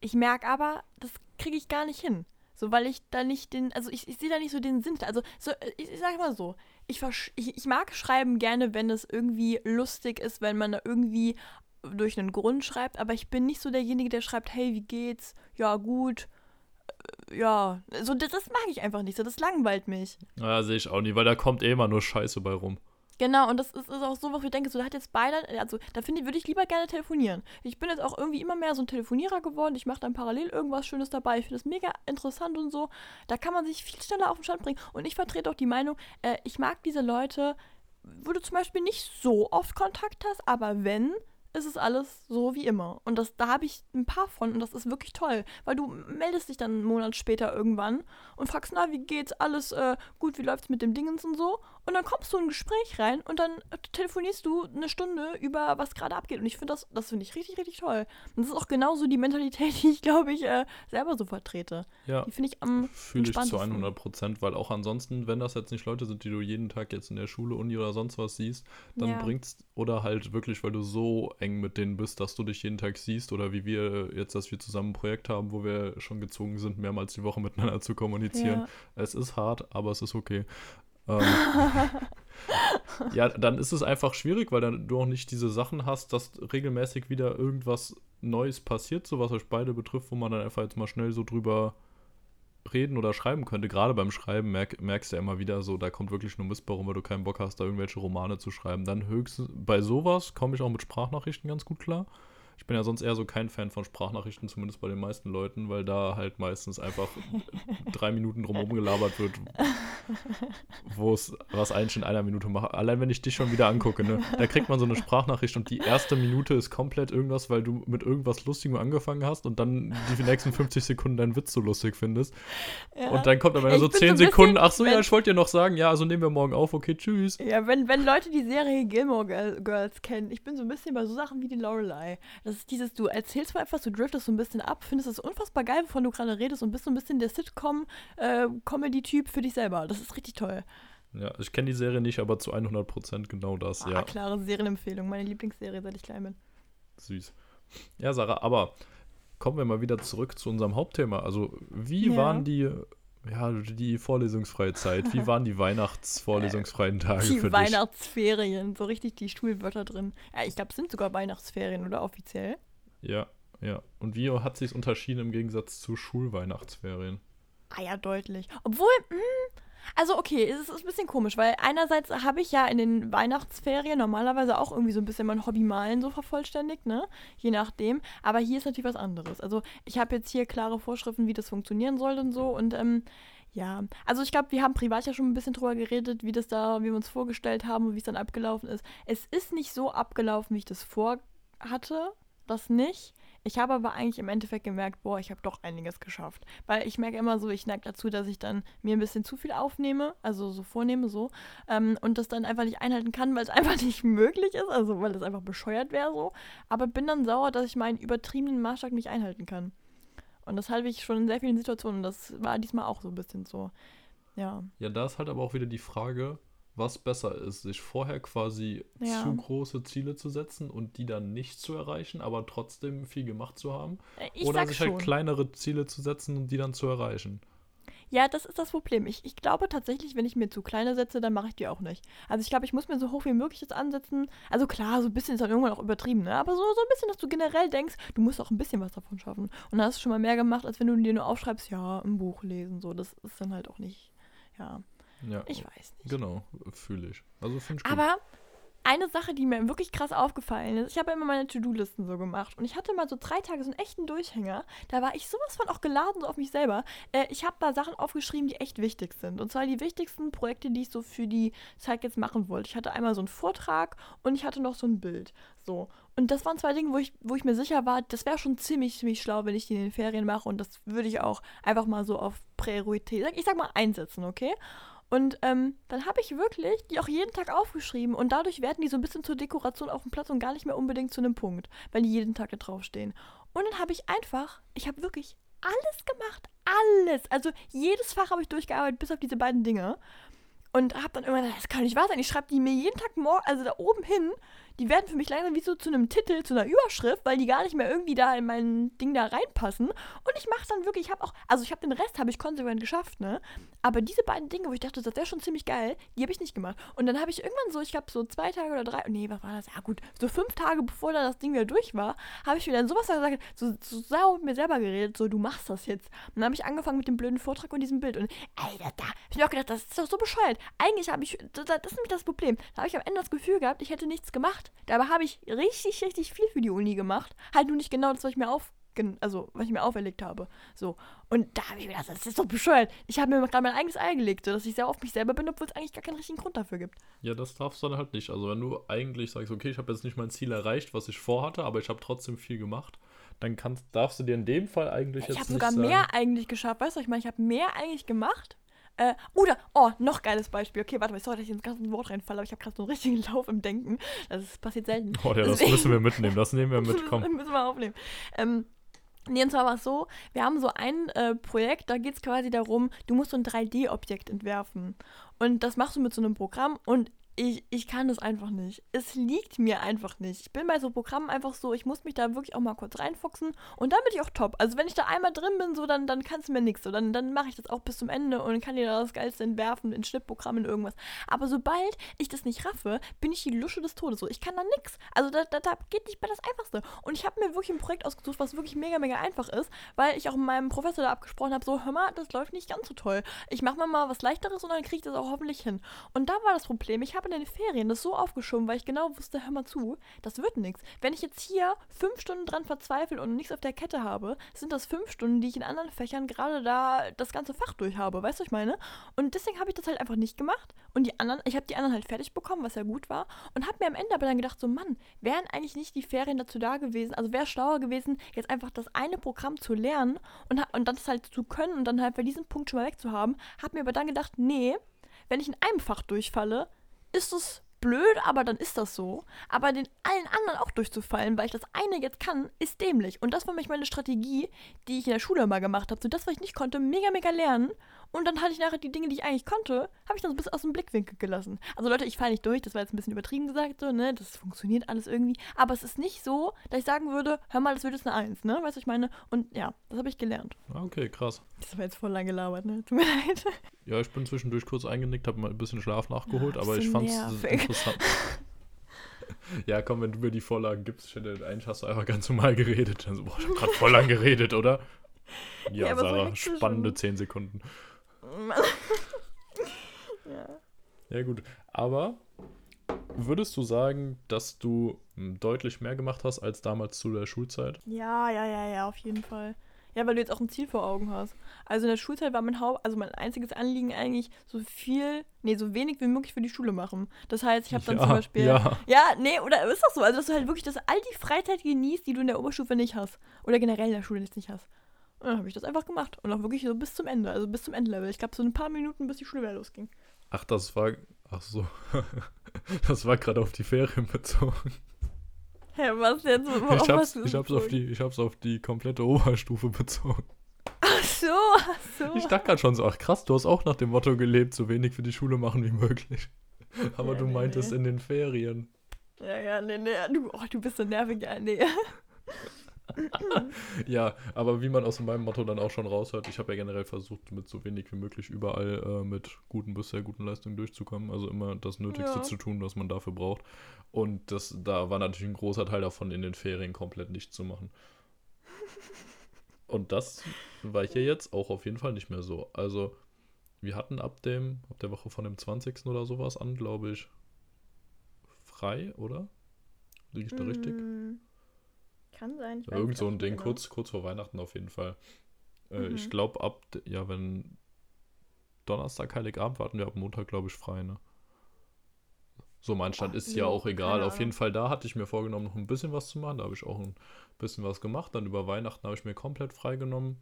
Ich merke aber, das kriege ich gar nicht hin. So, weil ich da nicht den, also ich, ich sehe da nicht so den Sinn. Also, so, ich, ich sag mal so, ich, ich, ich mag Schreiben gerne, wenn es irgendwie lustig ist, wenn man da irgendwie durch einen Grund schreibt, aber ich bin nicht so derjenige, der schreibt, hey, wie geht's? Ja, gut. Ja, so das, das mag ich einfach nicht, so das langweilt mich.
Ja, sehe ich auch nicht, weil da kommt eh immer nur Scheiße bei rum.
Genau, und das ist, ist auch so, was ich denke, so, da hat jetzt beide, also da finde würde ich lieber gerne telefonieren. Ich bin jetzt auch irgendwie immer mehr so ein Telefonierer geworden. Ich mache dann parallel irgendwas Schönes dabei. Ich finde das mega interessant und so. Da kann man sich viel schneller auf den Stand bringen. Und ich vertrete auch die Meinung, äh, ich mag diese Leute, wo du zum Beispiel nicht so oft Kontakt hast, aber wenn, ist es alles so wie immer. Und das, da habe ich ein paar von und das ist wirklich toll, weil du meldest dich dann einen Monat später irgendwann und fragst, na, wie geht's, alles äh, gut, wie läuft's mit dem Dingens und so. Und dann kommst du in ein Gespräch rein und dann telefonierst du eine Stunde über, was gerade abgeht. Und ich finde das, das finde ich richtig, richtig toll. Und das ist auch genauso die Mentalität, die ich, glaube ich, äh, selber so vertrete.
Ja.
Die finde ich am
Fühle ich zu 100 Prozent, weil auch ansonsten, wenn das jetzt nicht Leute sind, die du jeden Tag jetzt in der Schule, Uni oder sonst was siehst, dann
Ja.
bringt's, oder halt wirklich, weil du so eng mit denen bist, dass du dich jeden Tag siehst, oder wie wir jetzt, dass wir zusammen ein Projekt haben, wo wir schon gezwungen sind, mehrmals die Woche miteinander zu kommunizieren.
Ja.
Es ist hart, aber es ist okay. Ähm, ja, dann ist es einfach schwierig, weil dann du auch nicht diese Sachen hast, dass regelmäßig wieder irgendwas Neues passiert, so was euch beide betrifft, wo man dann einfach jetzt mal schnell so drüber reden oder schreiben könnte. Gerade beim Schreiben merk, merkst du ja immer wieder so, da kommt wirklich nur Mist bei rum, weil du keinen Bock hast, da irgendwelche Romane zu schreiben. Dann höchstens, bei sowas komme ich auch mit Sprachnachrichten ganz gut klar. Ich bin ja sonst eher so kein Fan von Sprachnachrichten, zumindest bei den meisten Leuten, weil da halt meistens einfach drei Minuten drumherum gelabert wird, wo es was eigentlich in einer Minute macht. Allein wenn ich dich schon wieder angucke, ne, da kriegt man so eine Sprachnachricht und die erste Minute ist komplett irgendwas, weil du mit irgendwas Lustigem angefangen hast und dann die nächsten 50 Sekunden deinen Witz so lustig findest.
Ja.
Und dann kommt am Ende so
bin
10
so
Sekunden, ach so, ja, ich wollte dir noch sagen, ja, also nehmen wir morgen auf, okay, tschüss.
Ja, wenn, wenn Leute die Serie Gilmore Girl- Girls kennen, ich bin so ein bisschen bei so Sachen wie die Lorelei. Das ist dieses, du erzählst mal etwas, du driftest so ein bisschen ab, findest es unfassbar geil, wovon du gerade redest und bist so ein bisschen der Sitcom-Comedy-Typ für dich selber. Das ist richtig toll.
Ja, ich kenne die Serie nicht, aber zu 100% genau das,
Ah,
ja.
klare Serienempfehlung, meine Lieblingsserie, seit ich klein bin.
Süß. Ja, Sarah, aber kommen wir mal wieder zurück zu unserem Hauptthema. Also, wie
Ja.
waren die, ja, die vorlesungsfreie Zeit? Wie waren die Weihnachtsvorlesungsfreien Tage
Die
für dich?
Weihnachtsferien, so richtig die Schulwörter drin. Ja, ich glaube, es sind sogar Weihnachtsferien, oder offiziell?
Ja, ja. Und wie hat sich unterschieden im Gegensatz zu Schulweihnachtsferien?
Ah ja, deutlich. Obwohl, mh, also okay, es ist, ein bisschen komisch, weil einerseits habe ich ja in den Weihnachtsferien normalerweise auch irgendwie so ein bisschen mein Hobby malen so vervollständigt, ne? Je nachdem. Aber hier ist natürlich was anderes. Also ich habe jetzt hier klare Vorschriften, wie das funktionieren soll und so. Und ähm, ja, also ich glaube, wir haben privat ja schon ein bisschen drüber geredet, wie das da, wie wir uns vorgestellt haben und wie es dann abgelaufen ist. Es ist nicht so abgelaufen, wie ich das vorhatte. Das nicht. Ich habe aber eigentlich im Endeffekt gemerkt, boah, ich habe doch einiges geschafft. Weil ich merke immer so, ich neige dazu, dass ich dann mir ein bisschen zu viel aufnehme, also so vornehme so, ähm, und das dann einfach nicht einhalten kann, weil es einfach nicht möglich ist, also weil es einfach bescheuert wäre so. Aber bin dann sauer, dass ich meinen übertriebenen Maßstab nicht einhalten kann. Und das habe ich schon in sehr vielen Situationen. und Das war diesmal auch so ein bisschen so. Ja.
Ja, da ist halt aber auch wieder die Frage, was besser ist, sich vorher quasi
Ja.
zu große Ziele zu setzen und die dann nicht zu erreichen, aber trotzdem viel gemacht zu haben.
Äh, Ich
oder sich
schon.
halt kleinere Ziele zu setzen und die dann zu erreichen.
Ja, das ist das Problem. Ich, ich glaube tatsächlich, wenn ich mir zu kleine setze, dann mache ich die auch nicht. Also ich glaube, ich muss mir so hoch wie möglich jetzt ansetzen. Also klar, so ein bisschen ist dann irgendwann auch übertrieben, ne? Aber so, so ein bisschen, dass du generell denkst, du musst auch ein bisschen was davon schaffen. Und dann hast du schon mal mehr gemacht, als wenn du dir nur aufschreibst, ja, ein Buch lesen. So, das ist dann halt auch nicht. Ja,
Ja,
ich weiß nicht.
genau, fühle ich. Also finde ich gut.
Aber eine Sache, die mir wirklich krass aufgefallen ist, ich habe immer meine To-Do-Listen so gemacht und ich hatte mal so drei Tage so einen echten Durchhänger. Da war ich sowas von auch geladen so auf mich selber. Äh, ich habe da Sachen aufgeschrieben, die echt wichtig sind. Und zwar die wichtigsten Projekte, die ich so für die Zeit jetzt machen wollte. Ich hatte einmal so einen Vortrag und ich hatte noch so ein Bild. So. Und das waren zwei Dinge, wo ich, wo ich mir sicher war, das wäre schon ziemlich, ziemlich schlau, wenn ich die in den Ferien mache. Und das würde ich auch einfach mal so auf Priorität, ich sag mal, einsetzen, okay? Und ähm, dann habe ich wirklich die auch jeden Tag aufgeschrieben und dadurch werden die so ein bisschen zur Dekoration auf dem Platz und gar nicht mehr unbedingt zu einem Punkt, weil die jeden Tag da draufstehen. Und dann habe ich einfach, ich habe wirklich alles gemacht, alles. Also jedes Fach habe ich durchgearbeitet, bis auf diese beiden Dinge. Und habe dann irgendwann gedacht, das kann nicht wahr sein. Ich schreibe die mir jeden Tag morgen, also da oben hin, die werden für mich langsam wie so zu einem Titel, zu einer Überschrift, weil die gar nicht mehr irgendwie da in mein Ding da reinpassen. Und ich mache dann wirklich, ich habe auch, also ich habe den Rest habe ich konsequent geschafft, ne? Aber diese beiden Dinge, wo ich dachte, das wäre schon ziemlich geil, die habe ich nicht gemacht. Und dann habe ich irgendwann so, ich glaube so zwei Tage oder drei, nee, was war das? Ja gut, so fünf Tage bevor da das Ding wieder durch war, habe ich mir dann sowas gesagt, so, so sauer mit mir selber geredet, so du machst das jetzt. Und dann habe ich angefangen mit dem blöden Vortrag und diesem Bild. Und Alter, da habe ich mir auch gedacht, das ist doch so bescheuert. Eigentlich habe ich, das, das ist nämlich das Problem. Da habe ich am Ende das Gefühl gehabt, ich hätte nichts gemacht. Dabei habe ich richtig, richtig viel für die Uni gemacht. Halt nur nicht genau das, was ich mir auf also was ich mir auferlegt habe. So. Und da habe ich mir gedacht, das ist doch bescheuert. Ich habe mir gerade mein eigenes Ei gelegt, dass ich sehr auf mich selber bin, obwohl es eigentlich gar keinen richtigen Grund dafür gibt.
Ja, das darfst du dann halt nicht. Also wenn du eigentlich sagst, okay, ich habe jetzt nicht mein Ziel erreicht, was ich vorhatte, aber ich habe trotzdem viel gemacht, dann kannst, darfst du dir in dem Fall eigentlich
ich
jetzt
Ich habe sogar
sagen,
mehr eigentlich geschafft. Weißt du, ich meine, ich habe mehr eigentlich gemacht. Äh, oder, oh, noch geiles Beispiel. Okay, warte mal, sorry, dass ich ins ganze Wort reinfalle, aber ich habe gerade so einen richtigen Lauf im Denken. Das ist, passiert selten.
Oh ja, das
Deswegen-
müssen wir mitnehmen, das nehmen wir mit, komm.
müssen wir aufnehmen. Ähm, nee, und zwar war es so, wir haben so ein äh, Projekt, da geht es quasi darum, du musst so ein 3D-Objekt entwerfen. Und das machst du mit so einem Programm und ich, ich kann das einfach nicht. Es liegt mir einfach nicht. Ich bin bei so Programmen einfach so, ich muss mich da wirklich auch mal kurz reinfuchsen und dann bin ich auch top. Also wenn ich da einmal drin bin, so, dann, dann kannst du mir nichts. So, dann, dann mache ich das auch bis zum Ende und kann dir da das Geilste entwerfen, in Schnittprogrammen, irgendwas. Aber sobald ich das nicht raffe, bin ich die Lusche des Todes. So, ich kann da nichts. Also da, da, da geht nicht bei das Einfachste. Und ich habe mir wirklich ein Projekt ausgesucht, was wirklich mega, mega einfach ist, weil ich auch mit meinem Professor da abgesprochen habe, so, hör mal, das läuft nicht ganz so toll. Ich mache mal mal was Leichteres und dann kriege ich das auch hoffentlich hin. Und da war das Problem, ich habe in den Ferien das so aufgeschoben, weil ich genau wusste, hör mal zu, das wird nichts. Wenn ich jetzt hier fünf Stunden dran verzweifle und nichts auf der Kette habe, sind das fünf Stunden, die ich in anderen Fächern gerade da das ganze Fach durch habe. Weißt du, was ich meine? Und deswegen habe ich das halt einfach nicht gemacht. Und die anderen, ich habe die anderen halt fertig bekommen, was ja gut war. Und habe mir am Ende aber dann gedacht, so Mann, wären eigentlich nicht die Ferien dazu da gewesen, also wäre schlauer gewesen, jetzt einfach das eine Programm zu lernen und, und das halt zu können und dann halt bei diesem Punkt schon mal wegzuhaben. Habe mir aber dann gedacht, nee, wenn ich in einem Fach durchfalle, ist es blöd, aber dann ist das so. Aber den allen anderen auch durchzufallen, weil ich das eine jetzt kann, ist dämlich. Und das war nämlich meine Strategie, die ich in der Schule mal gemacht habe. So das, was ich nicht konnte, mega, mega lernen. Und dann hatte ich nachher die Dinge, die ich eigentlich konnte, habe ich dann so ein bisschen aus dem Blickwinkel gelassen. Also Leute, ich falle nicht durch, das war jetzt ein bisschen übertrieben gesagt, so, ne? Das funktioniert alles irgendwie. Aber es ist nicht so, dass ich sagen würde, hör mal, das wird jetzt eine Eins, ne? Weißt du, was ich meine? Und ja, das habe ich gelernt.
Ah, Okay, krass.
Das war jetzt voll lang gelabert, ne? Tut mir leid.
Ja, ich bin zwischendurch kurz eingenickt, habe mal ein bisschen Schlaf nachgeholt,
Ah,
aber ich fand's
nervig.
interessant. ja, komm, wenn du mir die Vorlagen gibst, hätte eigentlich hast du einfach ganz normal geredet. Dann so, boah, ich hab grad voll lang geredet, oder? Ja,
Ja,
Sarah, spannende 10 Sekunden.
Ja.
Ja, gut. Aber würdest du sagen, dass du hm, deutlich mehr gemacht hast als damals zu der Schulzeit?
Ja, ja, ja, ja, auf jeden Fall. Ja, weil du jetzt auch ein Ziel vor Augen hast. Also in der Schulzeit war mein Haupt, also mein einziges Anliegen eigentlich so viel, nee, so wenig wie möglich für die Schule machen. Das heißt, ich habe dann
ja,
zum Beispiel.
Ja,
Ja, nee, oder ist das so? Also, dass du halt wirklich das, all die Freizeit genießt, die du in der Oberstufe nicht hast. Oder generell in der Schule nicht hast. Und dann habe ich das einfach gemacht. Und auch wirklich so bis zum Ende, also bis zum Endlevel. Ich glaube, so ein paar Minuten, bis die Schule wieder losging.
Ach, das war. Ach so. das war gerade auf die Ferien bezogen.
Hä, was jetzt? Worauf
Ich hab's,
hast du
ich, hab's auf die, ich hab's auf die komplette Oberstufe bezogen.
Ach so, ach so.
Ich dachte gerade schon so, ach krass, du hast auch nach dem Motto gelebt, so wenig für die Schule machen wie möglich. Aber
Ja,
du
nee,
meintest
nee.
in den Ferien.
Ja, ja, nee, nee. Du, oh, du bist so nervig, ja, nee.
Ja, aber wie man aus meinem Motto dann auch schon raushört, ich habe ja generell versucht, mit so wenig wie möglich überall äh, mit guten bis sehr guten Leistungen durchzukommen. Also immer das Nötigste
Ja.
zu tun, was man dafür braucht. Und das, da war natürlich ein großer Teil davon, in den Ferien komplett nicht zu machen. Und das war hier jetzt auch auf jeden Fall nicht mehr so. Also, wir hatten ab dem, ab der Woche von dem 20. oder sowas an, glaube ich, frei, oder? Liege ich da richtig?
Kann sein. Ich
irgend so ein Ding,
genau.
kurz, kurz vor Weihnachten auf jeden Fall. Äh, Ich
Mhm.
glaube, ab, ja, wenn Donnerstag, Heiligabend warten wir ab Montag, glaube ich, frei, ne? So, mein Stand
Oh,
ist ja auch egal. Auf jeden. Fall, da hatte ich mir vorgenommen, noch ein bisschen was zu machen. Da habe ich auch ein bisschen was gemacht. Dann über Weihnachten habe ich mir komplett freigenommen.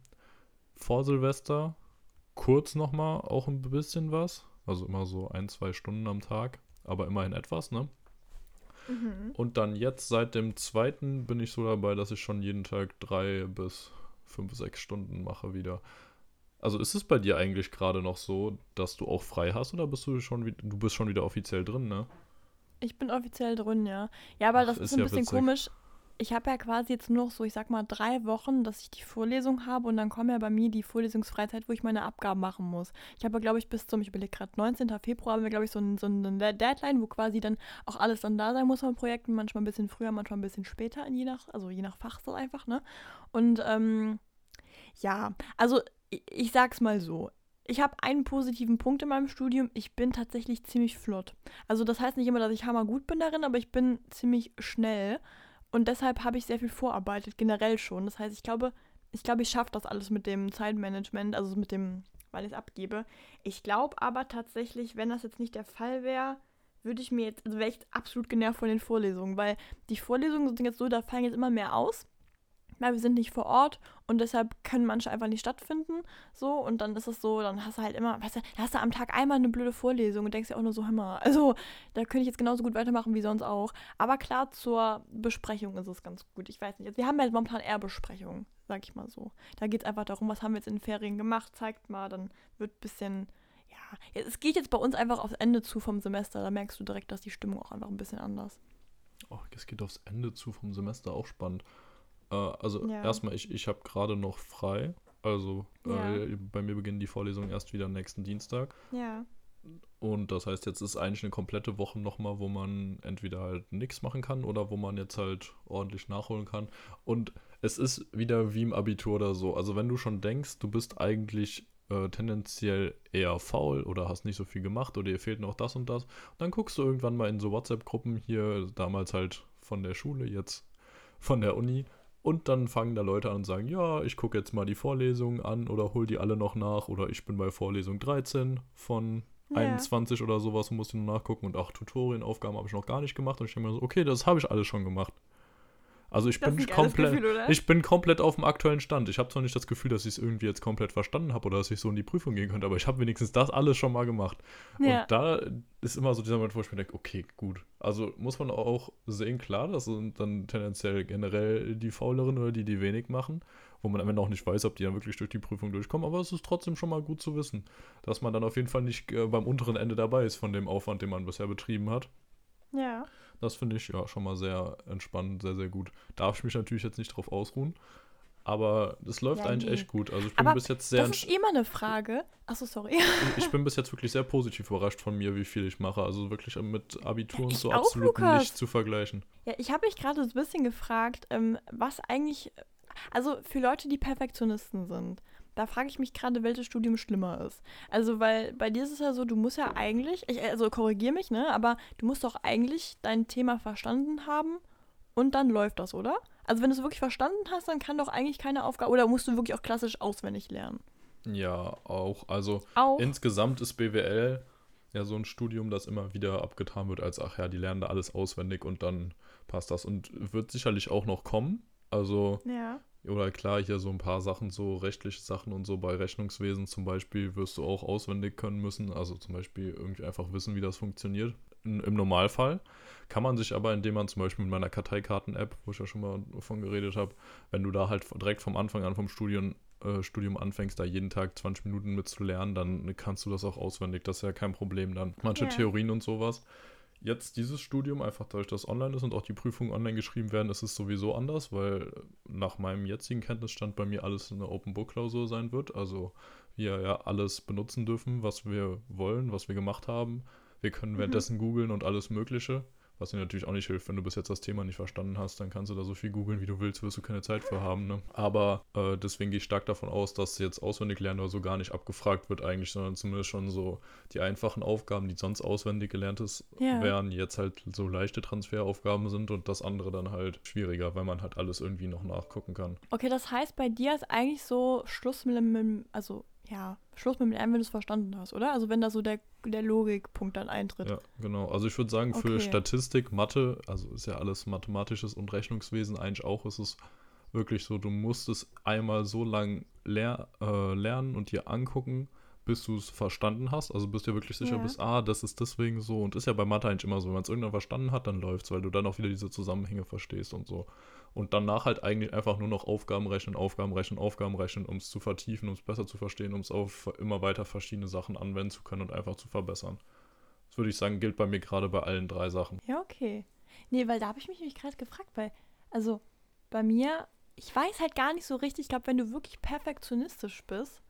Vor Silvester kurz nochmal auch ein bisschen was. Also immer so ein, zwei Stunden am Tag. Aber immerhin etwas, ne?
Mhm.
Und dann jetzt seit dem zweiten bin ich so dabei, dass ich schon jeden Tag drei bis fünf, sechs Stunden mache wieder. Also ist es bei dir eigentlich gerade noch so, dass du auch frei hast oder bist du schon wieder, du bist schon wieder offiziell drin, ne?
Ich bin offiziell drin, ja. Ja, aber
Ach,
das
ist
ist ein
ja
bisschen
witzig.
komisch. Ich habe ja quasi jetzt nur noch so, ich sag mal, drei Wochen, dass ich die Vorlesung habe und dann kommt ja bei mir die Vorlesungsfreizeit, wo ich meine Abgaben machen muss. Ich habe, glaube ich, bis zum, ich überlege gerade, 19. Februar haben wir, glaube ich, so, ein, so eine Deadline, wo quasi dann auch alles dann da sein muss von Projekten, manchmal ein bisschen früher, manchmal ein bisschen später, je nach, also je nach Fach so einfach, ne? Und ähm, ja, also ich, ich sag's mal so. Ich habe einen positiven Punkt in meinem Studium. Ich bin tatsächlich ziemlich flott. Also das heißt nicht immer, dass ich hammergut bin darin, aber ich bin ziemlich schnell. Und deshalb habe ich sehr viel vorarbeitet, generell schon. Das heißt, ich glaube, ich glaube, ich schaffe das alles mit dem Zeitmanagement, also mit dem, weil ich es abgebe. Ich glaube aber tatsächlich, wenn das jetzt nicht der Fall wäre, würde ich mir jetzt, also wäre ich absolut genervt von den Vorlesungen, weil die Vorlesungen sind jetzt so, da fallen jetzt immer mehr aus weil wir sind nicht vor Ort und deshalb können manche einfach nicht stattfinden. So, und dann ist es so, dann hast du halt immer, weißt du, hast du am Tag einmal eine blöde Vorlesung und denkst dir auch nur so, hör mal, also da könnte ich jetzt genauso gut weitermachen wie sonst auch. Aber klar, zur Besprechung ist es ganz gut. Ich weiß nicht. Wir haben ja momentan eher Besprechungen, sag ich mal so. Da geht es einfach darum, was haben wir jetzt in den Ferien gemacht, zeigt mal, dann wird ein bisschen. Ja, es geht jetzt bei uns einfach aufs Ende zu vom Semester. Da merkst du direkt, dass die Stimmung auch einfach ein bisschen anders.
Oh, es geht aufs Ende zu vom Semester, auch spannend. Äh, also
Ja.
erstmal, ich, ich habe gerade noch frei. Also
Ja.
äh, bei mir beginnen die Vorlesungen erst wieder nächsten Dienstag.
Ja.
Und das heißt, jetzt ist eigentlich eine komplette Woche nochmal, wo man entweder halt nichts machen kann oder wo man jetzt halt ordentlich nachholen kann. Und es ist wieder wie im Abitur oder so. Also wenn du schon denkst, du bist eigentlich äh, tendenziell eher faul oder hast nicht so viel gemacht oder dir fehlt noch das und das, dann guckst du irgendwann mal in so WhatsApp-Gruppen hier, damals halt von der Schule, jetzt von der Uni. Und dann fangen da Leute an und sagen, ja, ich gucke jetzt mal die Vorlesungen an oder hol die alle noch nach oder ich bin bei Vorlesung 13 von
Ja.
21 oder sowas und musste nur nachgucken und ach, Tutorienaufgaben habe ich noch gar nicht gemacht und ich denke mir so, okay, das habe ich alles schon gemacht. Also ich
Das
bin komplett,
Gefühl,
ich bin komplett auf dem aktuellen Stand. Ich habe zwar nicht das Gefühl, dass ich es irgendwie jetzt komplett verstanden habe oder dass ich so in die Prüfung gehen könnte, aber ich habe wenigstens das alles schon mal gemacht.
Ja.
Und da ist immer so dieser Moment, wo ich mir denke, okay, gut. Also muss man auch sehen, klar, das sind dann tendenziell generell die Fauleren oder die, die wenig machen, wo man am Ende auch nicht weiß, ob die dann wirklich durch die Prüfung durchkommen, aber es ist trotzdem schon mal gut zu wissen, dass man dann auf jeden Fall nicht äh, beim unteren Ende dabei ist von dem Aufwand, den man bisher betrieben hat.
ja.
Das finde ich ja schon mal sehr entspannend, sehr, sehr gut. Darf ich mich natürlich jetzt nicht drauf ausruhen, aber es läuft
Ja,
eigentlich
nee.
echt gut. Also ich bin
Aber
bis jetzt sehr
Das ist immer eine Frage. Achso, sorry.
ich bin bis jetzt wirklich sehr positiv überrascht von mir, wie viel ich mache. Also wirklich mit Abitur und
ich
so
auch,
absolut
Lukas.
nicht zu vergleichen.
Ja, ich habe mich gerade so ein bisschen gefragt, ähm, was eigentlich, also für Leute, die Perfektionisten sind, da frage ich mich gerade, welches Studium schlimmer ist. Also, weil bei dir ist es ja so, du musst ja eigentlich, ich, also korrigier mich, ne, aber du musst doch eigentlich dein Thema verstanden haben und dann läuft das, oder? Also, wenn du es wirklich verstanden hast, dann kann doch eigentlich keine Aufgabe, oder musst du wirklich auch klassisch auswendig lernen?
Ja, auch. Also
Auch.
insgesamt ist BWL ja so ein Studium, das immer wieder abgetan wird als, ach ja, die lernen da alles auswendig und dann passt das. Und wird sicherlich auch noch kommen. Also
ja.
Oder klar, hier so ein paar Sachen, so rechtliche Sachen und so bei Rechnungswesen zum Beispiel wirst du auch auswendig können müssen. Also zum Beispiel irgendwie einfach wissen, wie das funktioniert. In, Im Normalfall kann man sich aber, indem man zum Beispiel mit meiner Karteikarten-App, wo ich ja schon mal davon geredet habe, wenn du da halt direkt vom Anfang an vom Studium, äh, Studium anfängst, da jeden Tag 20 Minuten mit zu lernen, dann kannst du das auch auswendig. Das ist ja kein Problem dann. Manche
Ja.
Theorien und sowas. Jetzt dieses Studium, einfach dadurch, dass es online ist und auch die Prüfungen online geschrieben werden, ist es sowieso anders, weil nach meinem jetzigen Kenntnisstand bei mir alles eine Open-Book-Klausur sein wird. Also wir ja alles benutzen dürfen, was wir wollen, was wir gemacht haben. Wir können
Mhm.
währenddessen googeln und alles Mögliche. Was dir natürlich auch nicht hilft, wenn du bis jetzt das Thema nicht verstanden hast, dann kannst du da so viel googeln, wie du willst, wirst du keine Zeit für haben. Ne? Aber äh, deswegen gehe ich stark davon aus, dass jetzt auswendig lernen oder so gar nicht abgefragt wird eigentlich, sondern zumindest schon so die einfachen Aufgaben, die sonst auswendig gelerntes
Ja.
wären, jetzt halt so leichte Transferaufgaben sind und das andere dann halt schwieriger, weil man halt alles irgendwie noch nachgucken kann.
Okay, das heißt, bei dir ist eigentlich so Schluss mit also ja, Schluss mit dem Lernen, wenn du es verstanden hast, oder? Also wenn da so der, der Logikpunkt dann eintritt.
Ja, genau. Also ich würde sagen, für
Okay.
Statistik, Mathe, also ist ja alles mathematisches und Rechnungswesen eigentlich auch, ist es wirklich so, du musst es einmal so lang ler äh, lernen und dir angucken, bis du es verstanden hast. Also bis du wirklich sicher
Ja.
bist, ah, das ist deswegen so. Und ist ja bei Mathe eigentlich immer so, wenn man es irgendwann verstanden hat, dann läuft's, weil du dann auch wieder diese Zusammenhänge verstehst und so. Und danach halt eigentlich einfach nur noch Aufgaben rechnen, Aufgaben rechnen, Aufgaben rechnen, um es zu vertiefen, um es besser zu verstehen, um es auf immer weiter verschiedene Sachen anwenden zu können und einfach zu verbessern. Das würde ich sagen, gilt bei mir gerade bei allen drei Sachen.
Ja, okay. Nee, weil da habe ich mich nämlich gerade gefragt, weil, also bei mir, ich weiß halt gar nicht so richtig, ich glaube, wenn du wirklich perfektionistisch bist,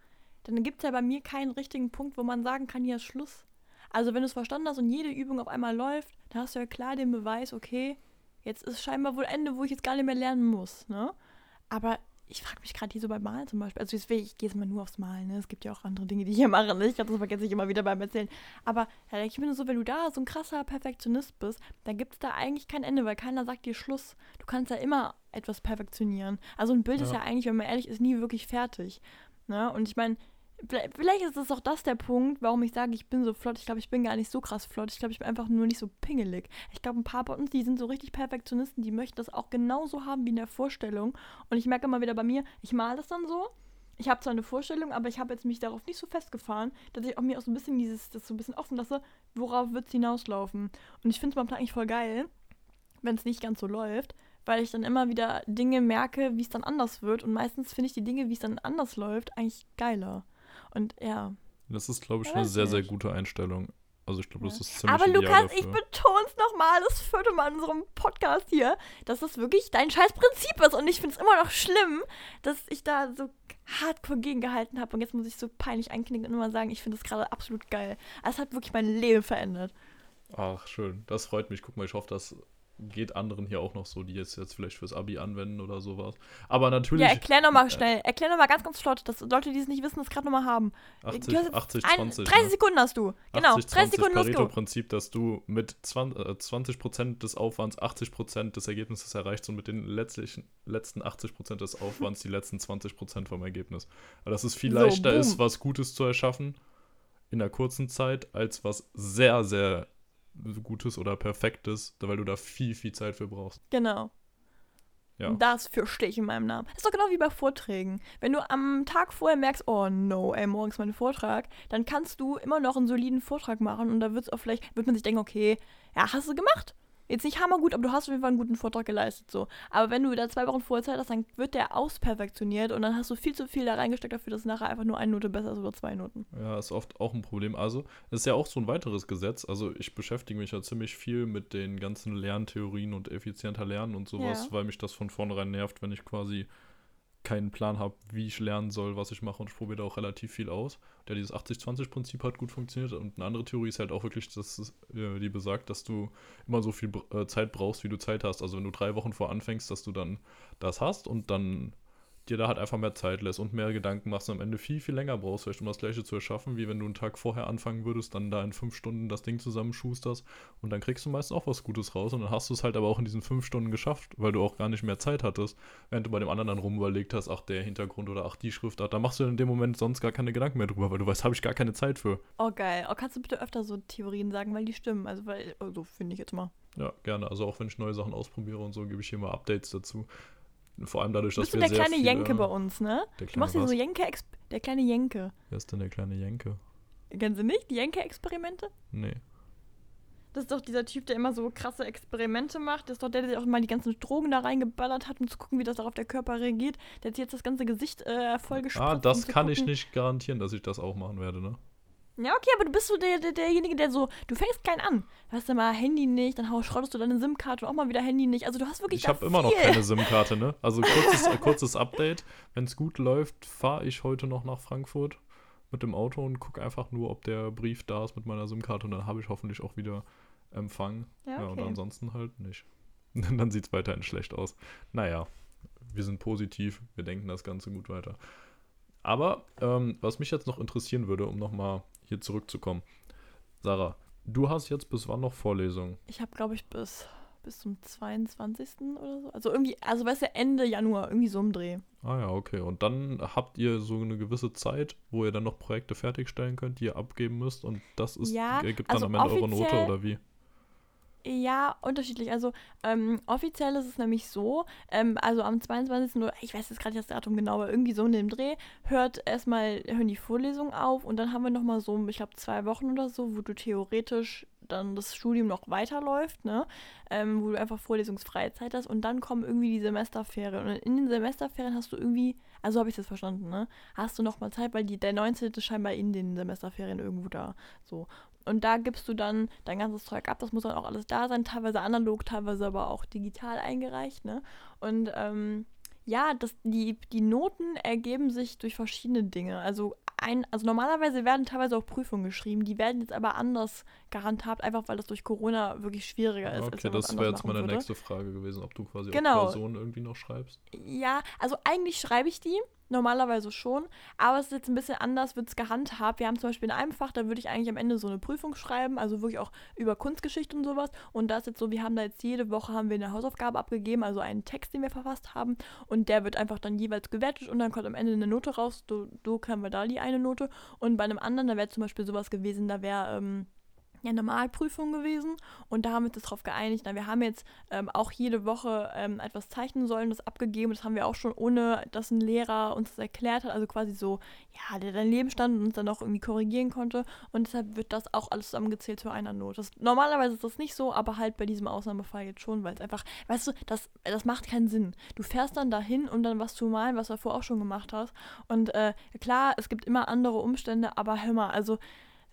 dann gibt es ja bei mir keinen richtigen Punkt, wo man sagen kann, hier ist Schluss. Also wenn du es verstanden hast und jede Übung auf einmal läuft, dann hast du ja klar den Beweis, okay, jetzt ist scheinbar wohl Ende, wo ich jetzt gar nicht mehr lernen muss, ne? Aber ich frage mich gerade hier so beim Malen zum Beispiel. Also ich, ich gehe jetzt mal nur aufs Malen, ne? Es gibt ja auch andere Dinge, die ich hier mache. Ne? Ich glaube, das vergesse ich immer wieder beim Erzählen. Aber ja, ich finde so, wenn du da so ein krasser Perfektionist bist, dann gibt es da eigentlich kein Ende, weil keiner sagt dir Schluss. Du kannst ja immer etwas perfektionieren. Also ein Bild ja. ist ja eigentlich, wenn man ehrlich ist, nie wirklich fertig. Ne? Und ich meine, Vielleicht ist es auch das der Punkt, warum ich sage, ich bin so flott. Ich glaube, ich bin gar nicht so krass flott. Ich glaube, ich bin einfach nur nicht so pingelig. Ich glaube, ein paar bei uns, die sind so richtig Perfektionisten, die möchten das auch genauso haben wie in der Vorstellung. Und ich merke immer wieder bei mir, ich male das dann so. Ich habe zwar eine Vorstellung, aber ich habe jetzt mich darauf nicht so festgefahren, dass ich auch mir auch so ein bisschen dieses, das so ein bisschen offen lasse, worauf wird es hinauslaufen. Und ich finde es momentan eigentlich voll geil, wenn es nicht ganz so läuft, weil ich dann immer wieder Dinge merke, wie es dann anders wird. Und meistens finde ich die Dinge, wie es dann anders läuft, eigentlich geiler. Und ja.
Das ist, glaube ich, ja, eine sehr, sehr gute Einstellung. Also ich glaube, das ist ziemlich
Aber Lukas, ich betone es nochmal, das vierte Mal in unserem Podcast hier, dass das wirklich dein scheiß Prinzip ist. Und ich finde es immer noch schlimm, dass ich da so hardcore gegengehalten habe. Und jetzt muss ich so peinlich einknicken und immer sagen, ich finde das gerade absolut geil. Es hat wirklich mein Leben verändert.
Ach, schön. Das freut mich. Guck mal, ich hoffe, dass geht anderen hier auch noch so, die jetzt, jetzt vielleicht fürs Abi anwenden oder sowas. Aber natürlich. Ja,
erklär nochmal schnell. Äh, erklär nochmal ganz, ganz flott, dass Leute, die es nicht wissen, das gerade nochmal haben.
80, 80 20.
30 ne? Sekunden hast du. Genau, 80, 30 Sekunden
hast du. Prinzip, dass du mit 20, äh, 20% des Aufwands 80% des Ergebnisses erreichst und mit den letztlichen, letzten 80% des Aufwands die letzten 20% vom Ergebnis. Aber dass es viel leichter so, ist, was Gutes zu erschaffen in einer kurzen Zeit, als was sehr, sehr Gutes oder Perfektes, weil du da viel, viel Zeit für brauchst.
Genau. Ja. Das fürchte ich in meinem Namen. ist doch genau wie bei Vorträgen. Wenn du am Tag vorher merkst, oh no, ey, morgens mein Vortrag, dann kannst du immer noch einen soliden Vortrag machen und da wird es auch vielleicht, wird man sich denken, okay, ja, hast du gemacht? Jetzt nicht hammergut, aber du hast auf jeden Fall einen guten Vortrag geleistet. so. Aber wenn du da zwei Wochen vorher Zeit hast, dann wird der ausperfektioniert und dann hast du viel zu viel da reingesteckt dafür, dass es nachher einfach nur eine Note besser ist oder zwei Noten.
Ja, ist oft auch ein Problem. Also, ist ja auch so ein weiteres Gesetz. Also, ich beschäftige mich ja ziemlich viel mit den ganzen Lerntheorien und effizienter Lernen und sowas, ja. weil mich das von vornherein nervt, wenn ich quasi keinen Plan habe, wie ich lernen soll, was ich mache und ich probiere da auch relativ viel aus. Der dieses 80-20-Prinzip hat gut funktioniert und eine andere Theorie ist halt auch wirklich, dass es, äh, die besagt, dass du immer so viel äh, Zeit brauchst, wie du Zeit hast. Also wenn du drei Wochen vor anfängst, dass du dann das hast und dann dir da halt einfach mehr Zeit lässt und mehr Gedanken machst und am Ende viel, viel länger brauchst, vielleicht um das gleiche zu erschaffen, wie wenn du einen Tag vorher anfangen würdest, dann da in fünf Stunden das Ding zusammenschusterst und dann kriegst du meistens auch was Gutes raus und dann hast du es halt aber auch in diesen fünf Stunden geschafft, weil du auch gar nicht mehr Zeit hattest, während du bei dem anderen dann rumüberlegt hast, ach, der Hintergrund oder ach, die Schriftart, da machst du in dem Moment sonst gar keine Gedanken mehr drüber, weil du weißt, habe ich gar keine Zeit für.
Oh, geil. Oh, kannst du bitte öfter so Theorien sagen, weil die stimmen, also weil, so also, finde ich jetzt mal.
Ja, gerne. Also auch wenn ich neue Sachen ausprobiere und so, gebe ich hier mal Updates dazu. Vor allem dadurch, dass
Bist
wir
du
der
kleine
viel,
Jenke bei uns, ne? Der du machst hier so Jenke, der kleine Jenke.
Wer ist denn der kleine Jenke?
Kennen Sie nicht? Die Jenke-Experimente?
Nee.
Das ist doch dieser Typ, der immer so krasse Experimente macht. Das ist doch der, der auch mal die ganzen Drogen da reingeballert hat, um zu gucken, wie das auf der Körper reagiert. Der hat jetzt das ganze Gesicht äh, vollgespritzt.
Ah, das um kann gucken. ich nicht garantieren, dass ich das auch machen werde, ne?
Ja, okay, aber du bist so der, der, derjenige, der so, du fängst klein an. Du hast ja mal Handy nicht, dann schrottest du deine SIM-Karte auch mal wieder Handy nicht. Also du hast wirklich
Ich habe immer noch keine SIM-Karte, ne? Also kurzes, äh, kurzes Update. Wenn es gut läuft, fahre ich heute noch nach Frankfurt mit dem Auto und gucke einfach nur, ob der Brief da ist mit meiner SIM-Karte und dann habe ich hoffentlich auch wieder Empfang. Ja, okay. ja und ansonsten halt nicht. dann sieht es weiterhin schlecht aus. Naja, wir sind positiv, wir denken das Ganze gut weiter. Aber ähm, was mich jetzt noch interessieren würde, um nochmal hier zurückzukommen. Sarah, du hast jetzt bis wann noch Vorlesungen?
Ich habe, glaube ich, bis, bis zum 22. oder so. Also irgendwie, also weißt du, Ende Januar, irgendwie so im Dreh.
Ah ja, okay. Und dann habt ihr so eine gewisse Zeit, wo ihr dann noch Projekte fertigstellen könnt, die ihr abgeben müsst und das ist,
ja,
ergibt dann also am Ende eure Note oder wie?
Ja, unterschiedlich. Also ähm, offiziell ist es nämlich so, ähm, also am 22. oder ich weiß jetzt gerade das Datum genau, aber irgendwie so in dem Dreh, hört erstmal, hören die Vorlesungen auf und dann haben wir nochmal so, ich glaube, zwei Wochen oder so, wo du theoretisch dann das Studium noch weiterläuft, ne? Ähm, wo du einfach vorlesungsfreie Zeit hast und dann kommen irgendwie die Semesterferien. Und in den Semesterferien hast du irgendwie, also habe ich das verstanden, ne? Hast du nochmal Zeit, weil die, der 19. ist scheinbar in den Semesterferien irgendwo da. So. Und da gibst du dann dein ganzes Zeug ab. Das muss dann auch alles da sein, teilweise analog, teilweise aber auch digital eingereicht. Ne? Und ähm, ja, das, die, die Noten ergeben sich durch verschiedene Dinge. Also ein, also normalerweise werden teilweise auch Prüfungen geschrieben, die werden jetzt aber anders gehandhabt, einfach weil das durch Corona wirklich schwieriger ist.
Okay, das wäre jetzt meine würde. nächste Frage gewesen, ob du quasi
genau.
auch Klausuren irgendwie noch schreibst.
Ja, also eigentlich schreibe ich die, Normalerweise schon, aber es ist jetzt ein bisschen anders, wird es gehandhabt. Wir haben zum Beispiel in einem Fach, da würde ich eigentlich am Ende so eine Prüfung schreiben, also wirklich auch über Kunstgeschichte und sowas. Und da ist jetzt so, wir haben da jetzt jede Woche haben wir eine Hausaufgabe abgegeben, also einen Text, den wir verfasst haben. Und der wird einfach dann jeweils gewertet und dann kommt am Ende eine Note raus. So, so können wir da die eine Note. Und bei einem anderen, da wäre zum Beispiel sowas gewesen, da wäre. Ähm, ja, Normalprüfung gewesen und da haben wir uns darauf geeinigt. Na, wir haben jetzt ähm, auch jede Woche ähm, etwas zeichnen sollen, das abgegeben. Das haben wir auch schon, ohne dass ein Lehrer uns das erklärt hat. Also quasi so, ja, der dein Leben stand und uns dann auch irgendwie korrigieren konnte. Und deshalb wird das auch alles zusammengezählt zu einer Note. Normalerweise ist das nicht so, aber halt bei diesem Ausnahmefall jetzt schon, weil es einfach, weißt du, das, das macht keinen Sinn. Du fährst dann dahin, um dann was zu malen, was du davor auch schon gemacht hast. Und äh, klar, es gibt immer andere Umstände, aber hör mal, also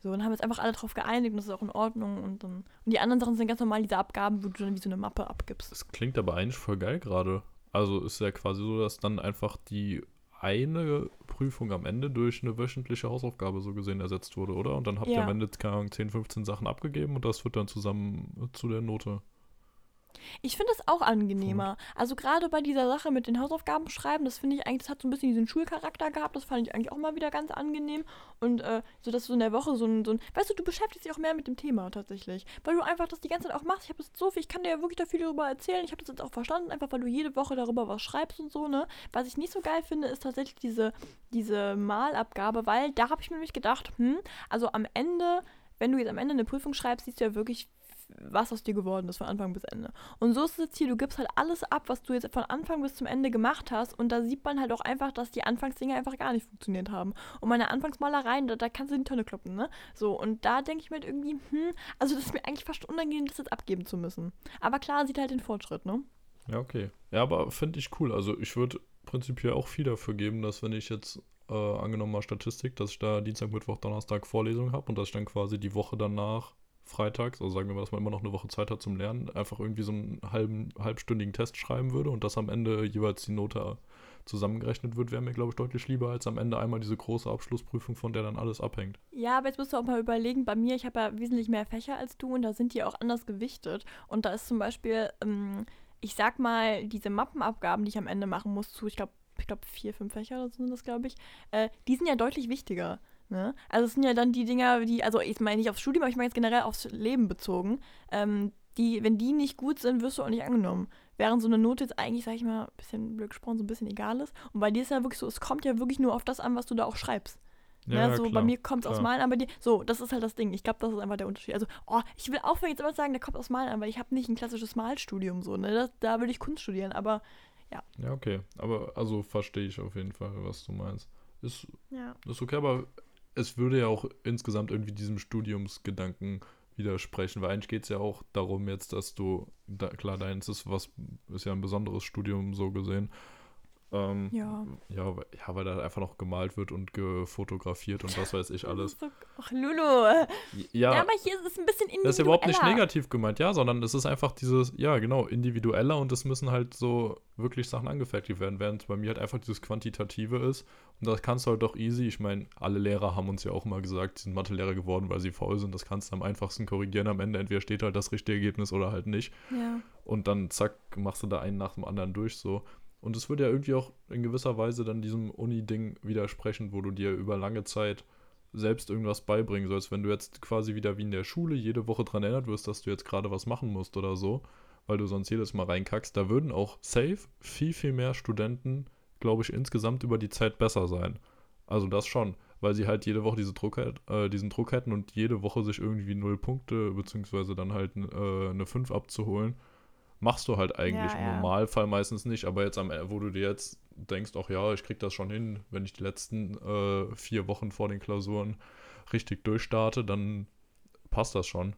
so, und haben jetzt einfach alle drauf geeinigt und das ist auch in Ordnung. Und, dann, und die anderen Sachen sind ganz normal diese Abgaben, wo du dann wie so eine Mappe abgibst.
Das klingt aber eigentlich voll geil gerade. Also ist ja quasi so, dass dann einfach die eine Prüfung am Ende durch eine wöchentliche Hausaufgabe so gesehen ersetzt wurde, oder? Und dann habt ja. ihr am Ende, keine Ahnung, 10, 15 Sachen abgegeben und das wird dann zusammen zu der Note.
Ich finde es auch angenehmer. Also gerade bei dieser Sache mit den Hausaufgaben schreiben, das finde ich eigentlich, das hat so ein bisschen diesen Schulcharakter gehabt. Das fand ich eigentlich auch mal wieder ganz angenehm. Und äh, so, dass du in der Woche so ein, so ein, weißt du, du beschäftigst dich auch mehr mit dem Thema tatsächlich. Weil du einfach das die ganze Zeit auch machst. Ich habe das so viel, ich kann dir ja wirklich da viel darüber erzählen. Ich habe das jetzt auch verstanden, einfach weil du jede Woche darüber was schreibst und so, ne? Was ich nicht so geil finde, ist tatsächlich diese, diese Malabgabe, weil da habe ich mir nämlich gedacht, hm, also am Ende wenn du jetzt am Ende eine Prüfung schreibst, siehst du ja wirklich, was aus dir geworden ist von Anfang bis Ende. Und so ist es jetzt hier, du gibst halt alles ab, was du jetzt von Anfang bis zum Ende gemacht hast und da sieht man halt auch einfach, dass die Anfangsdinge einfach gar nicht funktioniert haben. Und meine Anfangsmalereien, da, da kannst du in die Tonne kloppen, ne? So, und da denke ich mir halt irgendwie, hm, also das ist mir eigentlich fast unangenehm, das jetzt abgeben zu müssen. Aber klar, sieht halt den Fortschritt, ne?
Ja, okay. Ja, aber finde ich cool. Also ich würde prinzipiell auch viel dafür geben, dass wenn ich jetzt äh, angenommen mal Statistik, dass ich da Dienstag, Mittwoch, Donnerstag Vorlesung habe und dass ich dann quasi die Woche danach freitags, also sagen wir mal, dass man immer noch eine Woche Zeit hat zum Lernen, einfach irgendwie so einen halben, halbstündigen Test schreiben würde und dass am Ende jeweils die Note zusammengerechnet wird, wäre mir, glaube ich, deutlich lieber, als am Ende einmal diese große Abschlussprüfung, von der dann alles abhängt.
Ja, aber jetzt musst du auch mal überlegen, bei mir, ich habe ja wesentlich mehr Fächer als du und da sind die auch anders gewichtet. Und da ist zum Beispiel, ähm, ich sag mal, diese Mappenabgaben, die ich am Ende machen muss, zu, ich glaube, ich glaube, vier, fünf Fächer sind das, glaube ich, äh, die sind ja deutlich wichtiger. Ne? Also es sind ja dann die Dinger, die, also ich meine nicht aufs Studium, aber ich meine jetzt generell aufs Leben bezogen. Ähm, die, wenn die nicht gut sind, wirst du auch nicht angenommen. Während so eine Note jetzt eigentlich, sag ich mal, ein bisschen blöd gesprochen, so ein bisschen egal ist. Und bei dir ist ja wirklich so, es kommt ja wirklich nur auf das an, was du da auch schreibst. Ja, ne? so klar, bei mir kommt es aus Malen an, bei dir. So, das ist halt das Ding. Ich glaube, das ist einfach der Unterschied. Also, oh, ich will auch jetzt immer sagen, der kommt aus Malen an, weil ich habe nicht ein klassisches Malstudium so, ne? Das, da will ich Kunst studieren, aber ja.
Ja, okay. Aber also verstehe ich auf jeden Fall, was du meinst. Ist, ja. ist okay, aber es würde ja auch insgesamt irgendwie diesem Studiumsgedanken widersprechen, weil eigentlich geht es ja auch darum jetzt, dass du, da, klar, deins ist was, ist ja ein besonderes Studium so gesehen, ähm, ja. ja. Ja, weil da einfach noch gemalt wird und gefotografiert und was weiß ich alles.
Ach, Lulu. Ja, ja, aber hier ist es ein bisschen individueller.
Das ist ja überhaupt nicht negativ gemeint, ja, sondern es ist einfach dieses, ja, genau, individueller und es müssen halt so wirklich Sachen angefertigt werden, während bei mir halt einfach dieses Quantitative ist. Und das kannst du halt doch easy. Ich meine, alle Lehrer haben uns ja auch immer gesagt, die sind Mathelehrer geworden, weil sie faul sind. Das kannst du am einfachsten korrigieren. Am Ende entweder steht halt das richtige Ergebnis oder halt nicht. Ja. Und dann zack, machst du da einen nach dem anderen durch so. Und es würde ja irgendwie auch in gewisser Weise dann diesem Uni-Ding widersprechen, wo du dir über lange Zeit selbst irgendwas beibringen sollst. Wenn du jetzt quasi wieder wie in der Schule jede Woche dran erinnert wirst, dass du jetzt gerade was machen musst oder so, weil du sonst jedes Mal reinkackst, da würden auch safe viel, viel mehr Studenten, glaube ich, insgesamt über die Zeit besser sein. Also das schon, weil sie halt jede Woche diese Druck, äh, diesen Druck hätten und jede Woche sich irgendwie null Punkte, beziehungsweise dann halt äh, eine 5 abzuholen machst du halt eigentlich ja, im Normalfall meistens nicht, aber jetzt am wo du dir jetzt denkst, ach ja, ich krieg das schon hin, wenn ich die letzten äh, vier Wochen vor den Klausuren richtig durchstarte, dann passt das schon.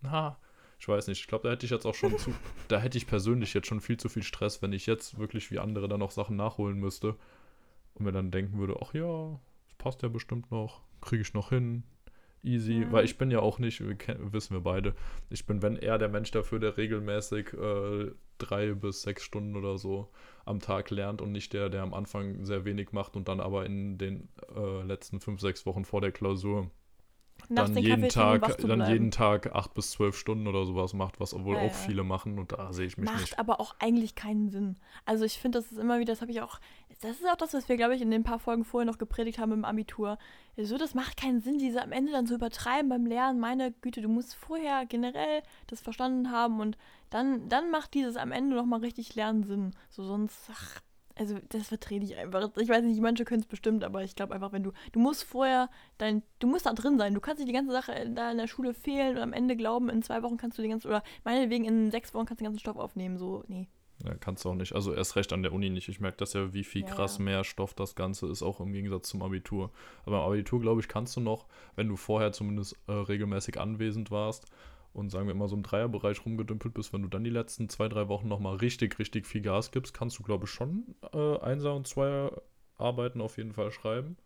Na, ich weiß nicht, ich glaube, da hätte ich jetzt auch schon zu, da hätte ich persönlich jetzt schon viel zu viel Stress, wenn ich jetzt wirklich wie andere dann noch Sachen nachholen müsste und mir dann denken würde, ach ja, das passt ja bestimmt noch, kriege ich noch hin, easy,
Mhm.
weil ich bin ja auch nicht, wir wissen wir beide, ich bin, wenn eher der Mensch dafür, der regelmäßig äh, drei bis sechs Stunden oder so am Tag lernt und nicht der, der am Anfang sehr wenig macht und dann aber in den äh, letzten fünf, sechs Wochen vor der Klausur
Nachts
dann
den
jeden
Kaffee
Tag, dann
bleiben.
jeden Tag acht bis zwölf Stunden oder sowas macht, was wohl
Ja,
auch
ja.
viele machen und da sehe ich mich
Macht
nicht.
aber auch eigentlich keinen Sinn. Also ich finde, das ist immer wieder, das habe ich auch, das ist auch das, was wir, glaube ich, in den paar Folgen vorher noch gepredigt haben im Abitur. So, das macht keinen Sinn, diese am Ende dann zu übertreiben beim Lernen. Meine Güte, du musst vorher generell das verstanden haben und dann, dann macht dieses am Ende nochmal richtig Lernen Sinn. So sonst, ach, also das vertrete ich einfach. Ich weiß nicht, manche können es bestimmt, aber ich glaube einfach, wenn du, du musst vorher dein, du musst da drin sein. Du kannst nicht die ganze Sache da in der Schule fehlen und am Ende glauben, in zwei Wochen kannst du die ganze, oder meinetwegen in sechs Wochen kannst du den ganzen Stoff aufnehmen. So, nee.
Ja, kannst du auch nicht. Also erst recht an der Uni nicht. Ich merke das ja, wie viel
Ja,
krass
ja.
mehr Stoff das Ganze ist, auch im Gegensatz zum Abitur. Aber im Abitur, glaube ich, kannst du noch, wenn du vorher zumindest äh, regelmäßig anwesend warst und sagen wir immer so im Dreierbereich rumgedümpelt bist, wenn du dann die letzten zwei, drei Wochen nochmal richtig, richtig viel Gas gibst, kannst du, glaube ich, schon äh, Einser- und Zweier-Arbeiten auf jeden Fall schreiben.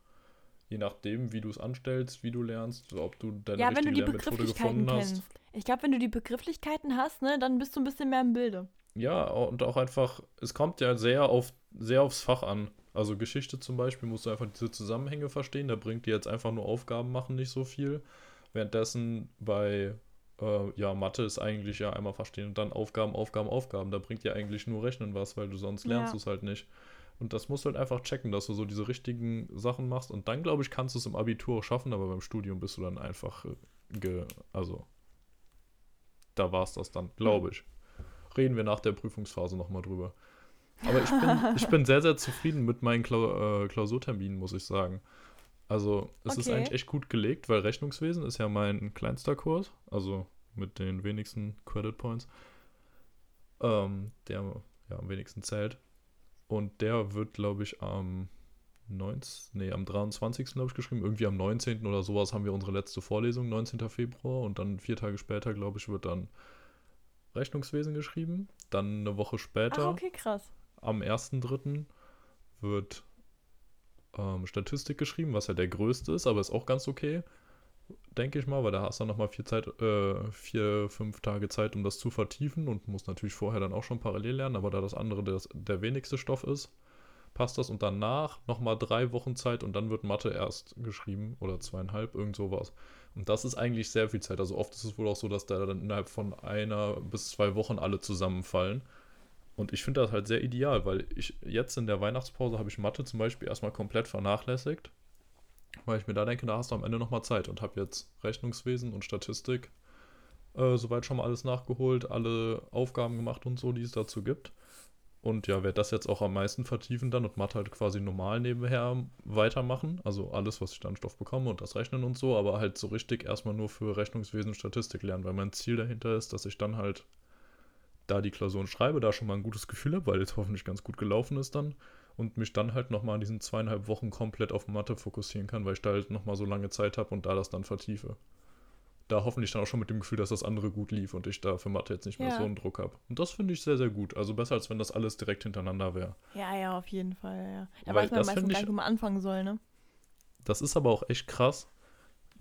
Je nachdem, wie du es anstellst, wie du lernst, ob du deine
Ja, wenn du die Begrifflichkeiten
gefunden hast.
kennst. Ich glaube, wenn du die Begrifflichkeiten hast, ne, dann bist du ein bisschen mehr im Bilde.
Ja, und auch einfach, es kommt ja sehr auf sehr aufs Fach an. Also Geschichte zum Beispiel musst du einfach diese Zusammenhänge verstehen. Da bringt dir jetzt einfach nur Aufgaben machen nicht so viel. Währenddessen bei äh, ja, Mathe ist eigentlich ja einmal verstehen und dann Aufgaben, Aufgaben, Aufgaben. Da bringt dir eigentlich nur Rechnen was, weil du sonst lernst
Ja.
du es halt nicht. Und das musst du halt einfach checken, dass du so diese richtigen Sachen machst. Und dann, glaube ich, kannst du es im Abitur auch schaffen, aber beim Studium bist du dann einfach, äh, ge also, da war es das dann, glaube ich. Reden wir nach der Prüfungsphase nochmal drüber. Aber ich bin, ich bin sehr, sehr zufrieden mit meinen Klau äh, Klausurterminen, muss ich sagen. Also, es ist
Okay.
eigentlich echt gut gelegt, weil Rechnungswesen ist ja mein kleinster Kurs, also mit den wenigsten Credit Points, ähm, der ja am wenigsten zählt. Und der wird, glaube ich, am 19, nee, am 23. glaube ich geschrieben. Irgendwie am 19. oder sowas haben wir unsere letzte Vorlesung, 19. Februar. Und dann vier Tage später, glaube ich, wird dann Rechnungswesen geschrieben. Dann eine Woche später
Ach, okay, krass.
am 1.3. wird ähm, Statistik geschrieben, was ja der größte ist, aber ist auch ganz okay, denke ich mal, weil da hast du nochmal vier, Zeit, äh, vier, fünf Tage Zeit, um das zu vertiefen und musst natürlich vorher dann auch schon parallel lernen, aber da das andere das, der wenigste Stoff ist, passt das und danach nochmal drei Wochen Zeit und dann wird Mathe erst geschrieben oder zweieinhalb, irgend sowas. Und das ist eigentlich sehr viel Zeit. Also oft ist es wohl auch so, dass da dann innerhalb von einer bis zwei Wochen alle zusammenfallen. Und ich finde das halt sehr ideal, weil ich jetzt in der Weihnachtspause habe ich Mathe zum Beispiel erstmal komplett vernachlässigt, weil ich mir da denke, da hast du am Ende nochmal Zeit und habe jetzt Rechnungswesen und Statistik äh, soweit schon mal alles nachgeholt, alle Aufgaben gemacht und so, die es dazu gibt. Und ja, werde das jetzt auch am meisten vertiefen dann und Mathe halt quasi normal nebenher weitermachen. Also alles, was ich dann Stoff bekomme und das Rechnen und so, aber halt so richtig erstmal nur für Rechnungswesen und Statistik lernen, weil mein Ziel dahinter ist, dass ich dann halt da die Klausuren schreibe, da schon mal ein gutes Gefühl habe, weil es hoffentlich ganz gut gelaufen ist dann und mich dann halt nochmal in diesen zweieinhalb Wochen komplett auf Mathe fokussieren kann, weil ich da halt nochmal so lange Zeit habe und da das dann vertiefe. Da hoffentlich dann auch schon mit dem Gefühl, dass das andere gut lief und ich da für Mathe jetzt nicht mehr
Ja.
so einen Druck habe. Und das finde ich sehr, sehr gut. Also besser, als wenn das alles direkt hintereinander wäre.
Ja, ja, auf jeden Fall, ja. Da
Weil
weiß man meistens gar
ich-
nicht, wo man anfangen soll, ne?
Das ist aber auch echt krass,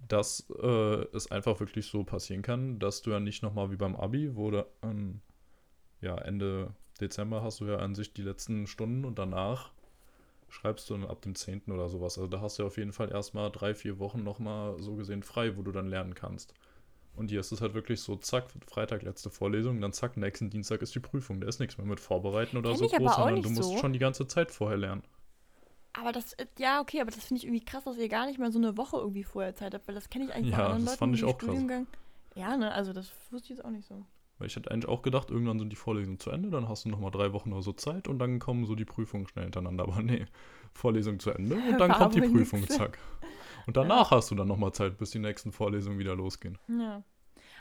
dass äh, es einfach wirklich so passieren kann, dass du ja nicht nochmal wie beim Abi, wo du ähm, ja, Ende Dezember hast du ja an sich die letzten Stunden und danach schreibst du dann ab dem 10. oder sowas. Also da hast du ja auf jeden Fall erstmal drei, vier Wochen nochmal so gesehen frei, wo du dann lernen kannst. Und hier ist es halt wirklich so, zack, Freitag letzte Vorlesung, dann zack, nächsten Dienstag ist die Prüfung. Da ist nichts mehr mit Vorbereiten oder
Kenn
so groß, sondern du musst
so.
schon die ganze Zeit vorher lernen.
Aber das, äh, ja, okay, aber das finde ich irgendwie krass, dass ihr gar nicht mal so eine Woche irgendwie vorher Zeit habt, weil das kenne ich eigentlich
Ja,
von anderen
das
Leuten,
fand ich auch krass.
Ja, ne, also das wusste ich jetzt auch nicht so.
Weil ich hätte eigentlich auch gedacht, irgendwann sind die Vorlesungen zu Ende, dann hast du nochmal drei Wochen oder so Zeit und dann kommen so die Prüfungen schnell hintereinander. Aber nee, Vorlesung zu Ende und dann
War
kommt die Prüfung,
nix.
zack. Und danach hast du dann nochmal Zeit, bis die nächsten Vorlesungen wieder losgehen.
Ja.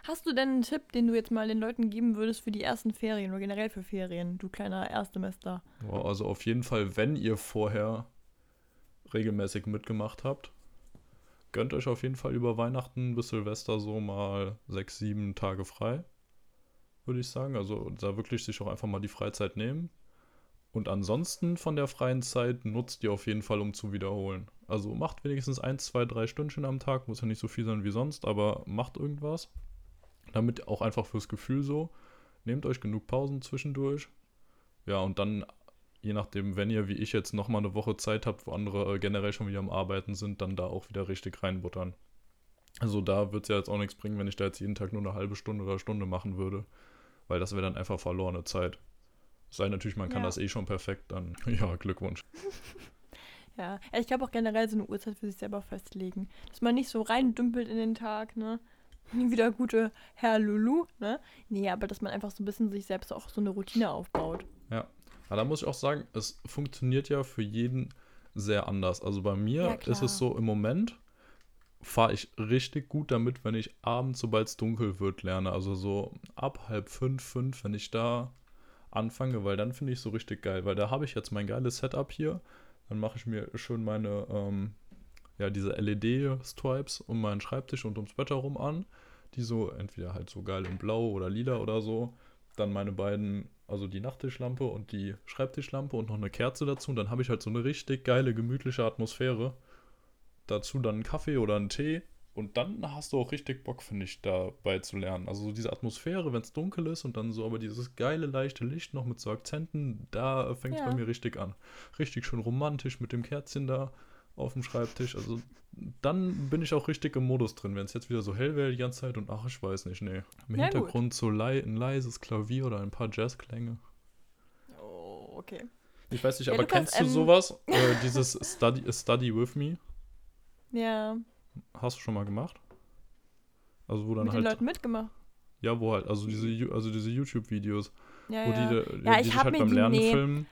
Hast du denn einen Tipp, den du jetzt mal den Leuten geben würdest für die ersten Ferien oder generell für Ferien, du kleiner Erstsemester?
Ja, also auf jeden Fall, wenn ihr vorher regelmäßig mitgemacht habt, gönnt euch auf jeden Fall über Weihnachten bis Silvester so mal sechs, sieben Tage frei, würde ich sagen. Also da wirklich sich auch einfach mal die Freizeit nehmen. Und ansonsten von der freien Zeit nutzt ihr auf jeden Fall, um zu wiederholen. Also macht wenigstens ein, zwei, drei Stündchen am Tag, muss ja nicht so viel sein wie sonst, aber macht irgendwas. Damit auch einfach fürs Gefühl so. Nehmt euch genug Pausen zwischendurch. Ja, und dann, je nachdem, wenn ihr wie ich jetzt nochmal eine Woche Zeit habt, wo andere äh, generell schon wieder am Arbeiten sind, dann da auch wieder richtig reinbuttern. Also da wird es ja jetzt auch nichts bringen, wenn ich da jetzt jeden Tag nur eine halbe Stunde oder Stunde machen würde. Weil das wäre dann einfach verlorene Zeit. Sei natürlich, man kann
Ja.
das eh schon perfekt, dann ja, Glückwunsch.
Ja, Ja, ich glaube auch generell so eine Uhrzeit für sich selber festlegen. Dass man nicht so reindümpelt in den Tag, ne? Wieder gute Herr Lulu, ne? Nee, aber dass man einfach so ein bisschen sich selbst auch so eine Routine aufbaut.
Aber da muss ich auch sagen, es funktioniert ja für jeden sehr anders. Also bei mir
Ja,
ist es so, im Moment fahre ich richtig gut damit, wenn ich abends, sobald es dunkel wird, lerne. Also so ab halb fünf, fünf, wenn ich da anfange, weil dann finde ich so richtig geil. Weil da habe ich jetzt mein geiles Setup hier. Dann mache ich mir schön meine, ähm, ja, diese LED-Stripes um meinen Schreibtisch und ums Bett herum an. Die so entweder halt so geil in blau oder lila oder so. Dann meine beiden, also die Nachttischlampe und die Schreibtischlampe und noch eine Kerze dazu. Und dann habe ich halt so eine richtig geile, gemütliche Atmosphäre. Dazu dann einen Kaffee oder einen Tee. Und dann hast du auch richtig Bock, finde ich, dabei zu lernen. Also so diese Atmosphäre, wenn es dunkel ist und dann so aber dieses geile, leichte Licht noch mit so Akzenten, da fängt es
Ja.
bei mir richtig an. Richtig schön romantisch mit dem Kerzchen da auf dem Schreibtisch. Also dann bin ich auch richtig im Modus drin. Wenn es jetzt wieder so hell wäre die ganze Zeit und ach, ich weiß nicht, nee. Im
gut.
Hintergrund so lei ein leises Klavier oder ein paar Jazzklänge.
Oh, okay.
Ich weiß nicht,
Ja,
aber
Lukas,
kennst du
ähm,
sowas? Äh, dieses Study, Study with Me?
Ja,
Hast du schon mal gemacht? Also wo dann
mit den
halt,
Leuten mitgemacht.
ja, wo halt, also diese, also diese YouTube-Videos,
Ja,
wo
ja.
die,
Ja,
die,
ich hab
halt
mir
beim
die-
Lernen
nee.
filmen.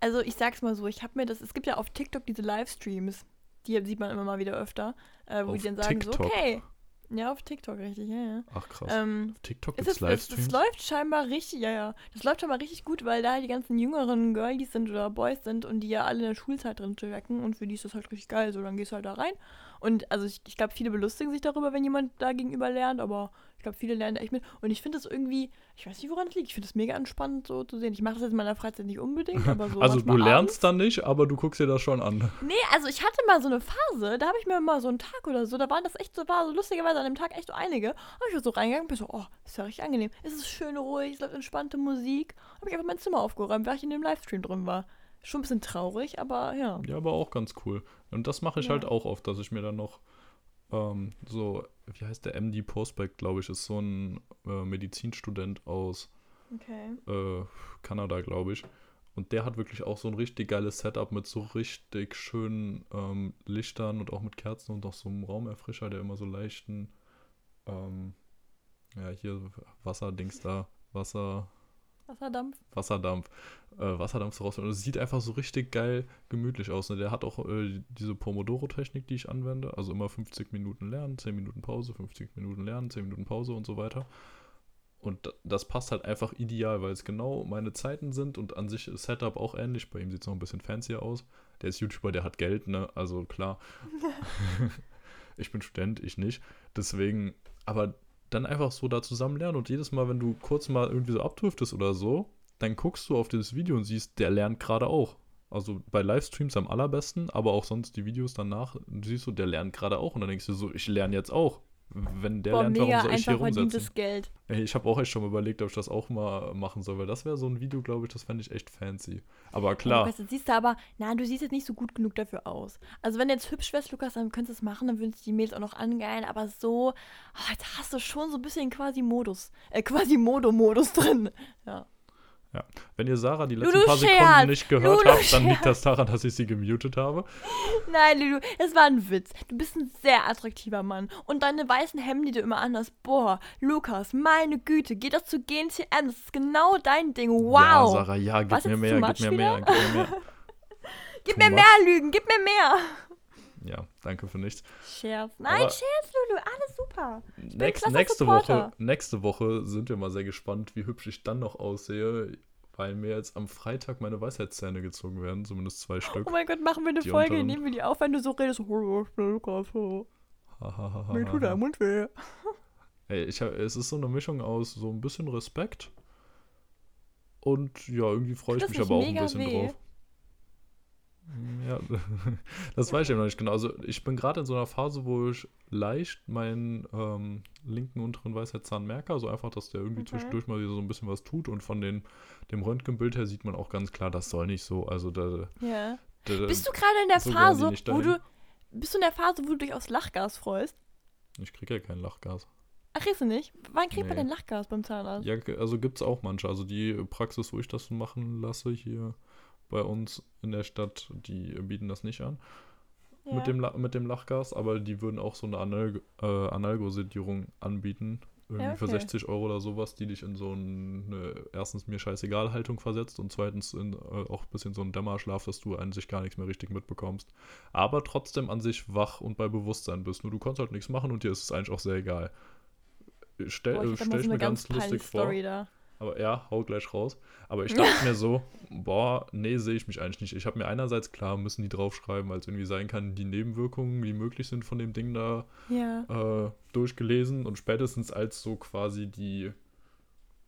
Also ich sag's mal so, ich habe mir das, es gibt ja auf TikTok diese Livestreams, die sieht man immer mal wieder öfter, äh, wo
Auf
die dann sagen
TikTok?
so, okay. Ja, auf TikTok, richtig, ja, ja.
Ach krass.
Ähm,
Auf TikTok gibt's
es, es
Livestreams?
läuft scheinbar richtig, ja, ja. Das läuft scheinbar richtig gut, weil da die ganzen jüngeren Girlies sind oder Boys sind und die ja alle in der Schulzeit drin stecken und für die ist das halt richtig geil. So, dann gehst du halt da rein. Und also ich, ich glaube, viele belustigen sich darüber, wenn jemand da gegenüber lernt, aber ich glaube, viele lernen da echt mit. Und ich finde das irgendwie, ich weiß nicht, woran es liegt. Ich finde das mega entspannt so zu sehen. Ich mache das jetzt in meiner Freizeit nicht unbedingt, aber so.
also du lernst dann nicht, aber du guckst dir das schon an.
Nee, also ich hatte mal so eine Phase, da habe ich mir mal so einen Tag oder so, da waren das echt so, war so lustigerweise an dem Tag echt so einige. Habe ich so reingegangen, bin so, oh, ist ja richtig angenehm. Es ist schön ruhig, es läuft entspannte Musik. Habe ich einfach mein Zimmer aufgeräumt, weil ich in dem Livestream drin war. Schon ein bisschen traurig, aber ja.
Ja, aber auch ganz cool. Und das mache ich
Ja.
halt auch oft, dass ich mir dann noch ähm, so, wie heißt der MD Prospect, glaube ich, ist so ein äh, Medizinstudent aus
Okay.
äh, Kanada, glaube ich. Und der hat wirklich auch so ein richtig geiles Setup mit so richtig schönen ähm, Lichtern und auch mit Kerzen und auch so einem Raumerfrischer, der immer so leichten, ähm, ja, hier Wasserdings da, Wasser,
Wasserdampf.
Wasserdampf, äh, Wasserdampf so raus. Und es sieht einfach so richtig geil gemütlich aus. Ne? Der hat auch äh, diese Pomodoro-Technik, die ich anwende. Also immer 50 Minuten lernen, 10 Minuten Pause, 50 Minuten lernen, 10 Minuten Pause und so weiter. Und da- das passt halt einfach ideal, weil es genau meine Zeiten sind und an sich ist Setup auch ähnlich. Bei ihm sieht es noch ein bisschen fancier aus. Der ist YouTuber, der hat Geld, ne? Also klar. ich bin Student, ich nicht. Deswegen, aber dann einfach so da zusammen lernen und jedes Mal, wenn du kurz mal irgendwie so abdriftest oder so, dann guckst du auf dieses Video und siehst, der lernt gerade auch. Also bei Livestreams am allerbesten, aber auch sonst die Videos danach, siehst du, der lernt gerade auch und dann denkst du so, ich lerne jetzt auch. Wenn der
Boah,
lernt, warum soll ich hier
verdientes Geld.
Ey, ich habe auch echt schon mal überlegt, ob ich das auch mal machen soll, weil das wäre so ein Video, glaube ich, das fände ich echt fancy. Aber klar,
Lukas, jetzt siehst du aber, na, du siehst jetzt nicht so gut genug dafür aus. Also wenn du jetzt hübsch wärst, Lukas, dann könntest du es machen, dann würden sich die Mädels auch noch angeilen, aber so, ah, jetzt hast du schon so ein bisschen quasi Modus, äh, quasi Modo-Modus drin. Ja.
Wenn ihr Sarah die
Lulu
letzten paar
Scherz,
Sekunden nicht gehört
Lulu
habt, dann liegt das daran, dass ich sie gemutet habe.
Nein, Lulu, das war ein Witz. Du bist ein sehr attraktiver Mann. Und deine weißen Hemden, die du immer anhast, boah, Lukas, meine Güte, geh doch zu GNTM, das ist genau dein Ding, wow.
Ja, Sarah, ja, gib
Was,
mir mehr, gib mir mehr, gib mir mehr.
gib mir mehr Lügen, gib mir mehr.
Ja, danke für nichts.
Scherz. Nein,
Aber-
Scherz, Lulu, alles super.
Nächst,
klasse
nächste,
Supporter.
Woche, nächste Woche sind wir mal sehr gespannt, wie hübsch ich dann noch aussehe, weil mir jetzt am Freitag meine Weisheitszähne gezogen werden, zumindest zwei Stück.
Oh mein Gott, machen wir eine Folge,
unteren.
nehmen wir die auf, wenn du so redest. Oh, ich Lukas, oh. Mir tut der Mund weh.
Ey, ich es ist so eine Mischung aus so ein bisschen Respekt und ja, irgendwie freue ich mich aber auch ein bisschen
weh?
drauf. Ja, das weiß ich eben noch nicht genau. Also ich bin gerade in so einer Phase, wo ich leicht meinen ähm, linken unteren Weisheitszahn merke. Also einfach, dass der irgendwie
Okay.
zwischendurch mal so ein bisschen was tut. Und von den, dem Röntgenbild her sieht man auch ganz klar, das soll nicht so. Also da,
Ja.
da,
Bist du gerade in der
so
Phase, wo du. Bist du in der Phase, wo du dich aufs Lachgas freust?
ich kriege ja kein Lachgas.
Ach, kriegst du nicht? Wann kriegt man
Nee.
denn Lachgas beim Zahnarzt?
Ja, also gibt es auch manche. Also die Praxis, wo ich das machen lasse hier bei uns in der Stadt, die bieten das nicht an.
Ja.
mit, dem, La- mit dem Lachgas, aber die würden auch so eine Anal äh, Analgosedierung anbieten. Irgendwie
Ja,
für
okay.
60 Euro oder sowas, die dich in so eine, erstens mir scheißegal Haltung versetzt und zweitens in, äh, auch ein bisschen so einen Dämmerschlaf, dass du an sich gar nichts mehr richtig mitbekommst. Aber trotzdem an sich wach und bei Bewusstsein bist. Nur du kannst halt nichts machen und dir ist es eigentlich auch sehr egal. Stell,
Boah,
äh,
ich hab
stell ich mir
ganz
ganz lustig vor.
Da.
Aber ja, hau gleich raus. Aber ich dachte mir so, boah, nee, sehe ich mich eigentlich nicht. Ich habe mir einerseits, klar, müssen die draufschreiben, weil es irgendwie sein kann, die Nebenwirkungen, die möglich sind von dem Ding da,
Ja.
äh, durchgelesen. Und spätestens als so quasi die,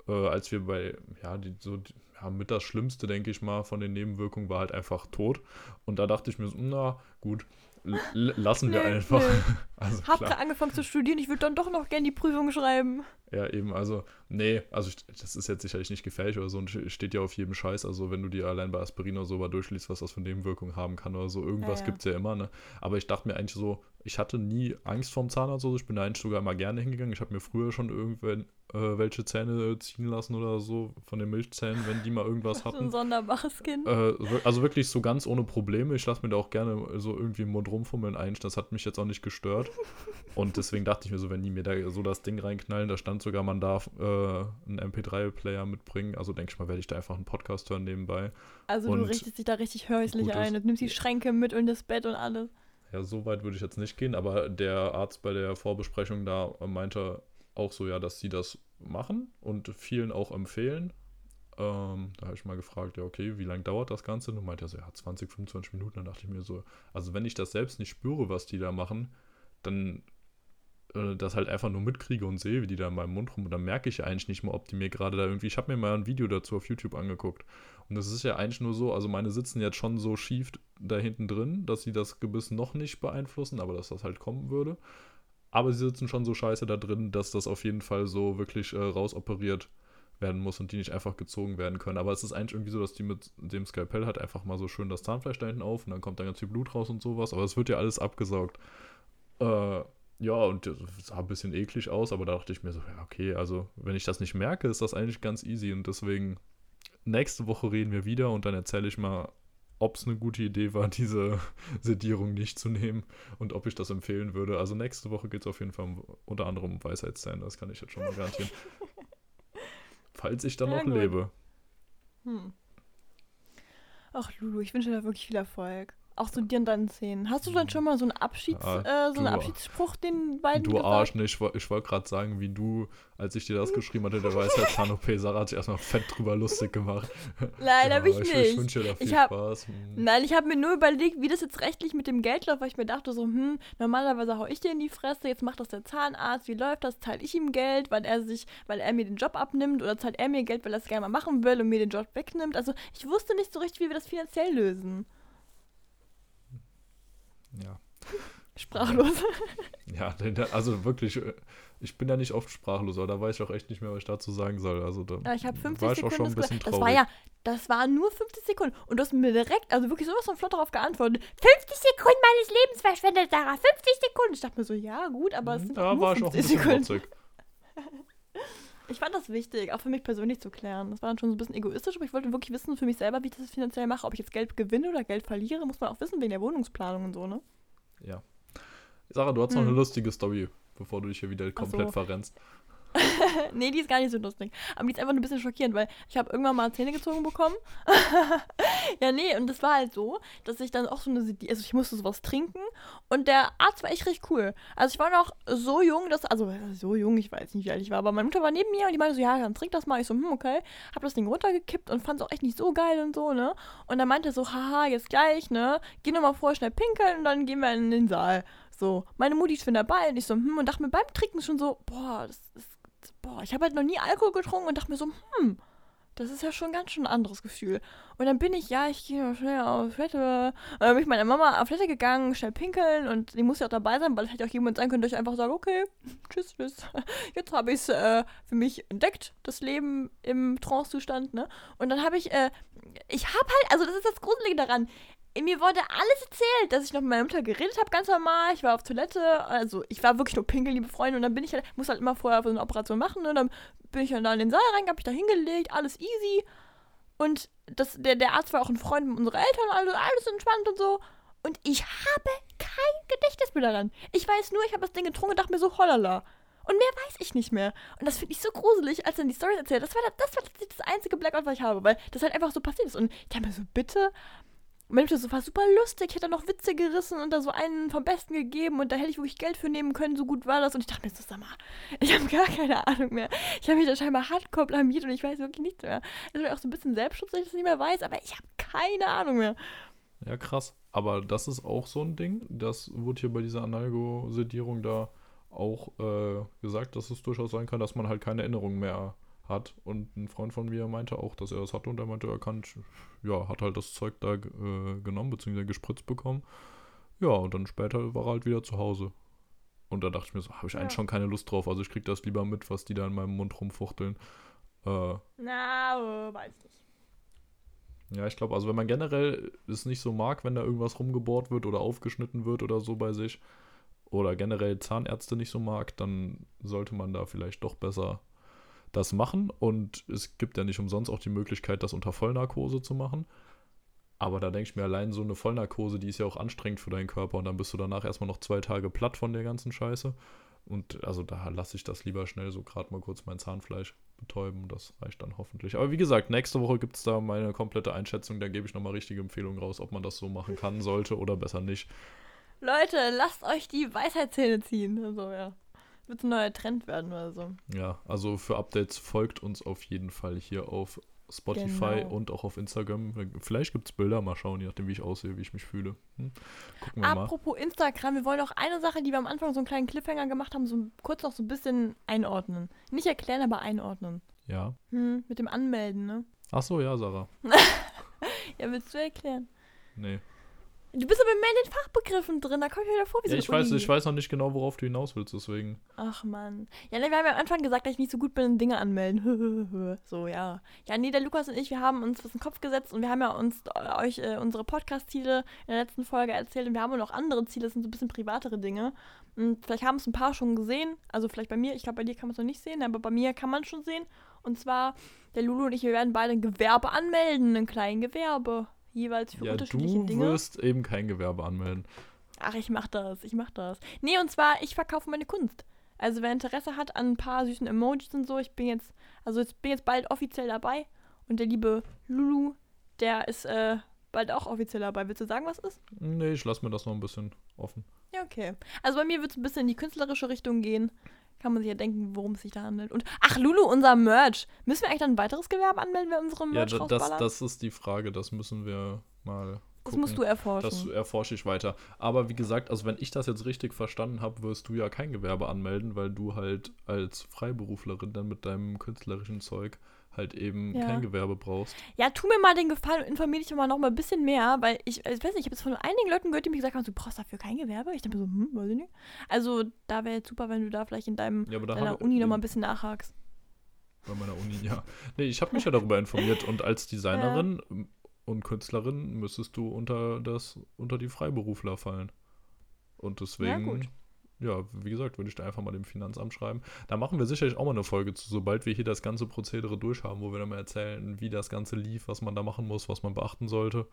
äh, als wir bei, ja, die, so, die, ja, mit das Schlimmste, denke ich mal, von den Nebenwirkungen war halt einfach tot. Und da dachte ich mir so, na, gut, l- lassen wir
Nee,
einfach.
nee.
Also
Hab gerade angefangen zu studieren, ich würde dann doch noch gern die Prüfung schreiben.
Ja, eben, also, nee, also das ist jetzt sicherlich nicht gefährlich oder so und steht ja auf jedem Scheiß. Also, wenn du dir allein bei Aspirin oder so mal durchliest, was das für Nebenwirkungen haben kann oder so, irgendwas
Ja, ja.
gibt's ja immer, ne? Aber ich dachte mir eigentlich so, ich hatte nie Angst vorm Zahnarzt, also ich bin da eigentlich sogar immer gerne hingegangen. Ich habe mir früher schon irgendwann äh, welche Zähne ziehen lassen oder so von den Milchzähnen, wenn die mal irgendwas
So ein
hatten.
sonderbares Kind.
Äh, also wirklich so ganz ohne Probleme. Ich lasse mir da auch gerne so irgendwie im Mund rumfummeln ein. Das hat mich jetzt auch nicht gestört. Und deswegen dachte ich mir so, wenn die mir da so das Ding reinknallen, da stand sogar, man darf äh, einen MP3-Player mitbringen. Also denke ich mal, werde ich da einfach einen Podcast hören nebenbei.
Also du
und
richtest dich da richtig häuslich ein und nimmst die Schränke mit und das Bett und alles.
Ja, so weit würde ich jetzt nicht gehen, aber der Arzt bei der Vorbesprechung da meinte auch so, ja, dass sie das machen und vielen auch empfehlen. Ähm, da habe ich mal gefragt, ja, okay, wie lange dauert das Ganze? Und meinte er so, ja, 20, 25 Minuten. Dann dachte ich mir so, also wenn ich das selbst nicht spüre, was die da machen, dann äh, das halt einfach nur mitkriege und sehe, wie die da in meinem Mund rum, und dann merke ich eigentlich nicht mal, ob die mir gerade da irgendwie, ich habe mir mal ein Video dazu auf YouTube angeguckt und das ist ja eigentlich nur so, also meine sitzen jetzt schon so schief da hinten drin, dass sie das Gebiss noch nicht beeinflussen, aber dass das halt kommen würde. Aber sie sitzen schon so scheiße da drin, dass das auf jeden Fall so wirklich äh, rausoperiert werden muss und die nicht einfach gezogen werden können. Aber es ist eigentlich irgendwie so, dass die mit dem Skalpell halt einfach mal so schön das Zahnfleisch da hinten auf und dann kommt da ganz viel Blut raus und sowas. Aber es wird ja alles abgesaugt. Äh, ja, und das sah ein bisschen eklig aus, aber da dachte ich mir so, ja, okay, also wenn ich das nicht merke, ist das eigentlich ganz easy und deswegen nächste Woche reden wir wieder und dann erzähle ich mal, ob es eine gute Idee war, diese Sedierung nicht zu nehmen und ob ich das empfehlen würde. Also nächste Woche geht es auf jeden Fall um, unter anderem um Weisheitszähne, das kann ich jetzt schon mal garantieren. Falls ich dann
Ja,
noch
gut.
lebe.
Hm. Ach, Lulu, ich wünsche dir wirklich viel Erfolg. Auch so dir und deinen Zähnen. Hast du dann schon mal so einen Abschieds,
Ja,
äh, so einen Abschiedsspruch den beiden
Du
gesagt?
Arsch, ne, ich, ich wollte gerade sagen, wie du, als ich dir das geschrieben hatte, der Weisheitszahn-OP, Sarah hat sich erstmal fett drüber lustig gemacht.
Nein, hab ich
ich,
nicht.
Ich wünsche dir da viel
Ich hab-
Spaß. Hm.
Nein, ich habe mir nur überlegt, wie das jetzt rechtlich mit dem Geld läuft, weil ich mir dachte so, hm, normalerweise hau ich dir in die Fresse, jetzt macht das der Zahnarzt, wie läuft das? Zahle ich ihm Geld, weil er sich, weil er mir den Job abnimmt oder zahlt er mir Geld, weil er es gerne mal machen will und mir den Job wegnimmt? Also ich wusste nicht so richtig, wie wir das finanziell lösen.
Ja.
Sprachlos.
Ja, da- also wirklich, äh, ich bin ja nicht oft sprachlos, aber da weiß ich auch echt nicht mehr, was ich dazu sagen soll. Also da
Ja, ich habe 50
war ich auch
Sekunden
schon ein
das
bisschen traurig.
Das war ja, das war nur 50 Sekunden. Und du hast mir direkt, also wirklich sowas von flott darauf geantwortet. 50 Sekunden meines Lebens verschwendet, Sarah. 50 Sekunden. Ich dachte mir so, ja, gut, aber es sind
da
nur
war ich auch ein
50
bisschen
Sekunden. Ich fand das wichtig, auch für mich persönlich zu klären. Das war dann schon so ein bisschen egoistisch, aber ich wollte wirklich wissen für mich selber, wie ich das finanziell mache. Ob ich jetzt Geld gewinne oder Geld verliere, muss man auch wissen wegen der Wohnungsplanung und so, ne?
Ja. Sarah, du hast noch
Hm.
eine lustige Story, bevor du dich hier wieder komplett
so.
verrennst.
nee, die ist gar nicht so lustig. Aber die ist einfach ein bisschen schockierend, weil ich habe irgendwann mal Zähne gezogen bekommen. ja, nee, und das war halt so, dass ich dann auch so eine, also ich musste sowas trinken und der Arzt war echt recht cool. Also ich war noch so jung, dass, also so jung, ich weiß nicht, wie alt ich war, aber meine Mutter war neben mir und die meinte so, ja, dann trink das mal. Ich so, hm, okay. Hab das Ding runtergekippt und fand es auch echt nicht so geil und so, ne? Und dann meinte er so, haha, jetzt gleich, ne? Geh nochmal vorher schnell pinkeln und dann gehen wir in den Saal. So, meine Mutti ist schon dabei und ich so, hm, und dachte mir beim Trinken schon so, boah, das ist, boah, ich habe halt noch nie Alkohol getrunken und dachte mir so, hm, Das ist ja schon ganz schön ein anderes Gefühl. Und dann bin ich, ja, ich gehe mal schnell auf Toilette. Und dann bin ich meiner Mama auf Toilette gegangen, schnell pinkeln und die muss ja auch dabei sein, weil es hätte auch jemand sein können, der ich einfach sage, okay, tschüss, tschüss. Jetzt habe ich es äh, für mich entdeckt, das Leben im Trance-Zustand, ne? Und dann habe ich, äh, ich habe halt, also das ist das Grundlegende daran, mir wurde alles erzählt, dass ich noch mit meiner Mutter geredet habe, ganz normal. Ich war auf Toilette, also ich war wirklich nur pinkeln, liebe Freunde. Und dann bin ich halt, muss halt immer vorher so eine Operation machen. Und dann bin ich dann da in den Saal rein, hab mich da hingelegt, alles easy. Und das, der, der Arzt war auch ein Freund unserer Eltern, also alles entspannt und so. Und ich habe kein Gedächtnis mehr daran. Ich weiß nur, ich habe das Ding getrunken und dachte mir so, hollala. Und mehr weiß ich nicht mehr. Und das finde ich so gruselig, als dann die Story erzählt. Das war das, das war das einzige Blackout, was ich habe, weil das halt einfach so passiert ist. Und ich dachte mir so, bitte, meine Mutter so, war super lustig, ich hätte noch Witze gerissen und da so einen vom Besten gegeben und da hätte ich wirklich Geld für nehmen können, so gut war das. Und ich dachte mir so, sag mal, ich habe gar keine Ahnung mehr. Ich habe mich da scheinbar hardcore blamiert und ich weiß wirklich nichts mehr. Es ist auch so ein bisschen Selbstschutz, dass ich das nicht mehr weiß, aber ich habe keine Ahnung mehr.
Ja, krass. Aber das ist auch so ein Ding. Das wurde hier bei dieser Analgosedierung da auch äh, gesagt, dass es durchaus sein kann, dass man halt keine Erinnerungen mehr hat. Und ein Freund von mir meinte auch, dass er das hatte und er meinte, er kann, ja, hat halt das Zeug da äh, genommen, beziehungsweise gespritzt bekommen. Ja, und dann später war er halt wieder zu Hause. Und da dachte ich mir so, habe ich ja. eigentlich schon keine Lust drauf. Also ich krieg das lieber mit, was die da in meinem Mund rumfuchteln. Äh,
Na, weiß nicht.
Ja, ich glaube, also wenn man generell es nicht so mag, wenn da irgendwas rumgebohrt wird oder aufgeschnitten wird oder so bei sich, oder generell Zahnärzte nicht so mag, dann sollte man da vielleicht doch besser das machen. Und es gibt ja nicht umsonst auch die Möglichkeit, das unter Vollnarkose zu machen. Aber da denke ich mir allein so eine Vollnarkose, die ist ja auch anstrengend für deinen Körper und dann bist du danach erstmal noch zwei Tage platt von der ganzen Scheiße. Und also da lasse ich das lieber schnell so gerade mal kurz mein Zahnfleisch betäuben. Das reicht dann hoffentlich. Aber wie gesagt, nächste Woche gibt es da meine komplette Einschätzung. Da gebe ich nochmal richtige Empfehlungen raus, ob man das so machen kann, sollte oder besser nicht.
Leute, lasst euch die Weisheitszähne ziehen. Also, ja wird ein neuer Trend werden oder so.
Ja, also für Updates folgt uns auf jeden Fall hier auf Spotify genau. und auch auf Instagram. Vielleicht gibt es Bilder, mal schauen, je nachdem, wie ich aussehe, wie ich mich fühle. Hm?
Gucken wir Apropos mal. Instagram, wir wollen noch eine Sache, die wir am Anfang so einen kleinen Cliffhanger gemacht haben, so kurz noch so ein bisschen einordnen. Nicht erklären, aber einordnen.
Ja.
Hm, mit dem Anmelden, ne?
Ach so, ja, Sarah.
ja, willst du erklären?
Nee.
Du bist aber mehr in den Fachbegriffen drin, da komme ich wieder vor, wie
ja,
so
ich weiß, ich weiß noch nicht genau, worauf du hinaus willst, deswegen.
Ach man. Ja, ne, wir haben ja am Anfang gesagt, dass ich nicht so gut bin in Dinge anmelden. so, ja. Ja, nee, der Lukas und ich, wir haben uns was in den Kopf gesetzt und wir haben ja uns äh, euch äh, unsere Podcast-Ziele in der letzten Folge erzählt und wir haben auch noch andere Ziele, das sind so ein bisschen privatere Dinge. Und vielleicht haben es ein paar schon gesehen, also vielleicht bei mir, ich glaube, bei dir kann man es noch nicht sehen, aber bei mir kann man es schon sehen. Und zwar, der Lulu und ich, wir werden beide ein Gewerbe anmelden, ein kleines Gewerbe jeweils für ja, unterschiedliche
du
Dinge.
Du wirst eben kein Gewerbe anmelden.
Ach, ich mach das, ich mach das. Nee, und zwar, ich verkaufe meine Kunst. Also wer Interesse hat an ein paar süßen Emojis und so, ich bin jetzt, also ich bin jetzt bald offiziell dabei. Und der liebe Lulu, der ist äh, bald auch offiziell dabei. Willst du sagen, was ist?
Nee, ich lasse mir das noch ein bisschen offen.
Ja, okay. Also bei mir wird es ein bisschen in die künstlerische Richtung gehen kann man sich ja denken, worum es sich da handelt. Und ach, Lulu, unser Merch. Müssen wir eigentlich dann ein weiteres Gewerbe anmelden, wenn wir unsere Merch
Ja, das, das ist die Frage. Das müssen wir mal gucken.
Das musst du erforschen.
Das erforsche ich weiter. Aber wie gesagt, also wenn ich das jetzt richtig verstanden habe, wirst du ja kein Gewerbe anmelden, weil du halt als Freiberuflerin dann mit deinem künstlerischen Zeug halt eben ja. kein Gewerbe brauchst.
Ja, tu mir mal den Gefallen und informiere dich mal noch mal ein bisschen mehr, weil ich, ich weiß nicht, ich habe jetzt von einigen Leuten gehört, die mir gesagt haben, du brauchst dafür kein Gewerbe. Ich dachte mir so, hm, weiß ich nicht. Also da wäre jetzt super, wenn du da vielleicht in deinem, ja, deiner Uni noch mal ein bisschen nachhakst.
Bei meiner Uni, ja. Nee, ich habe mich ja darüber informiert und als Designerin ja. und Künstlerin müsstest du unter das, unter die Freiberufler fallen. Und deswegen ja, wie gesagt, würde ich da einfach mal dem Finanzamt schreiben. Da machen wir sicherlich auch mal eine Folge zu, sobald wir hier das ganze Prozedere durchhaben, wo wir dann mal erzählen, wie das Ganze lief, was man da machen muss, was man beachten sollte.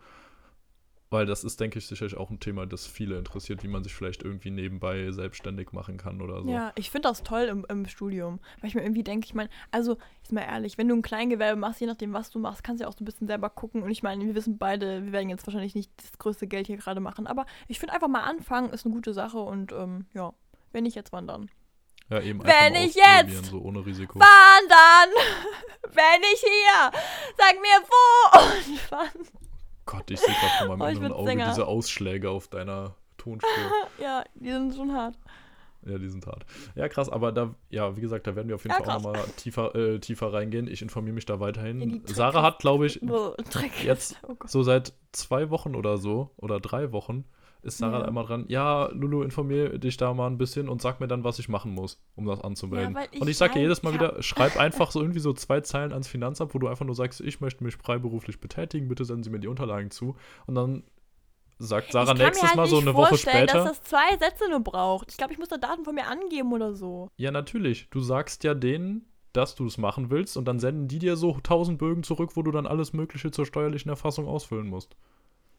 Weil das ist, denke ich, sicherlich auch ein Thema, das viele interessiert, wie man sich vielleicht irgendwie nebenbei selbstständig machen kann oder so.
Ja, ich finde das toll im, im, Studium. Weil ich mir irgendwie denke, ich meine, also, ist mal ehrlich, wenn du ein Kleingewerbe machst, je nachdem, was du machst, kannst du ja auch so ein bisschen selber gucken. Und ich meine, wir wissen beide, wir werden jetzt wahrscheinlich nicht das größte Geld hier gerade machen. Aber ich finde einfach mal anfangen ist eine gute Sache und ähm, ja, wenn ich jetzt wandern.
Ja, eben
Wenn ich jetzt
so ohne Risiko.
wandern, wenn ich hier, sag mir wo und wann.
Gott, ich sehe gerade von meinem oh, inneren Auge Sänger. diese Ausschläge auf deiner Tonspur.
ja, die sind schon hart.
Ja, die sind hart. Ja, krass, aber da, ja, wie gesagt, da werden wir auf jeden
Ja,
Fall auch nochmal tiefer, äh, tiefer reingehen. Ich informiere mich da
In
weiterhin. Sarah hat, glaube ich, jetzt
Oh Gott.
so seit zwei Wochen oder so, oder drei Wochen, ist Sarah
Ja.
einmal dran, ja, Lulu, informiere dich da mal ein bisschen und sag mir dann, was ich machen muss, um das anzumelden.
Ja, ich
und ich sage
weiß,
jedes Mal
ich
wieder, schreib einfach so irgendwie so zwei Zeilen ans Finanzamt, wo du einfach nur sagst, ich möchte mich freiberuflich betätigen, bitte senden Sie mir die Unterlagen zu. Und dann sagt Sarah nächstes
halt
Mal so eine Woche später.
dass das zwei Sätze nur braucht. Ich glaube, ich muss da Daten von mir angeben oder so.
Ja, natürlich. Du sagst ja denen, dass du es machen willst und dann senden die dir so 1000 Bögen zurück, wo du dann alles Mögliche zur steuerlichen Erfassung ausfüllen musst.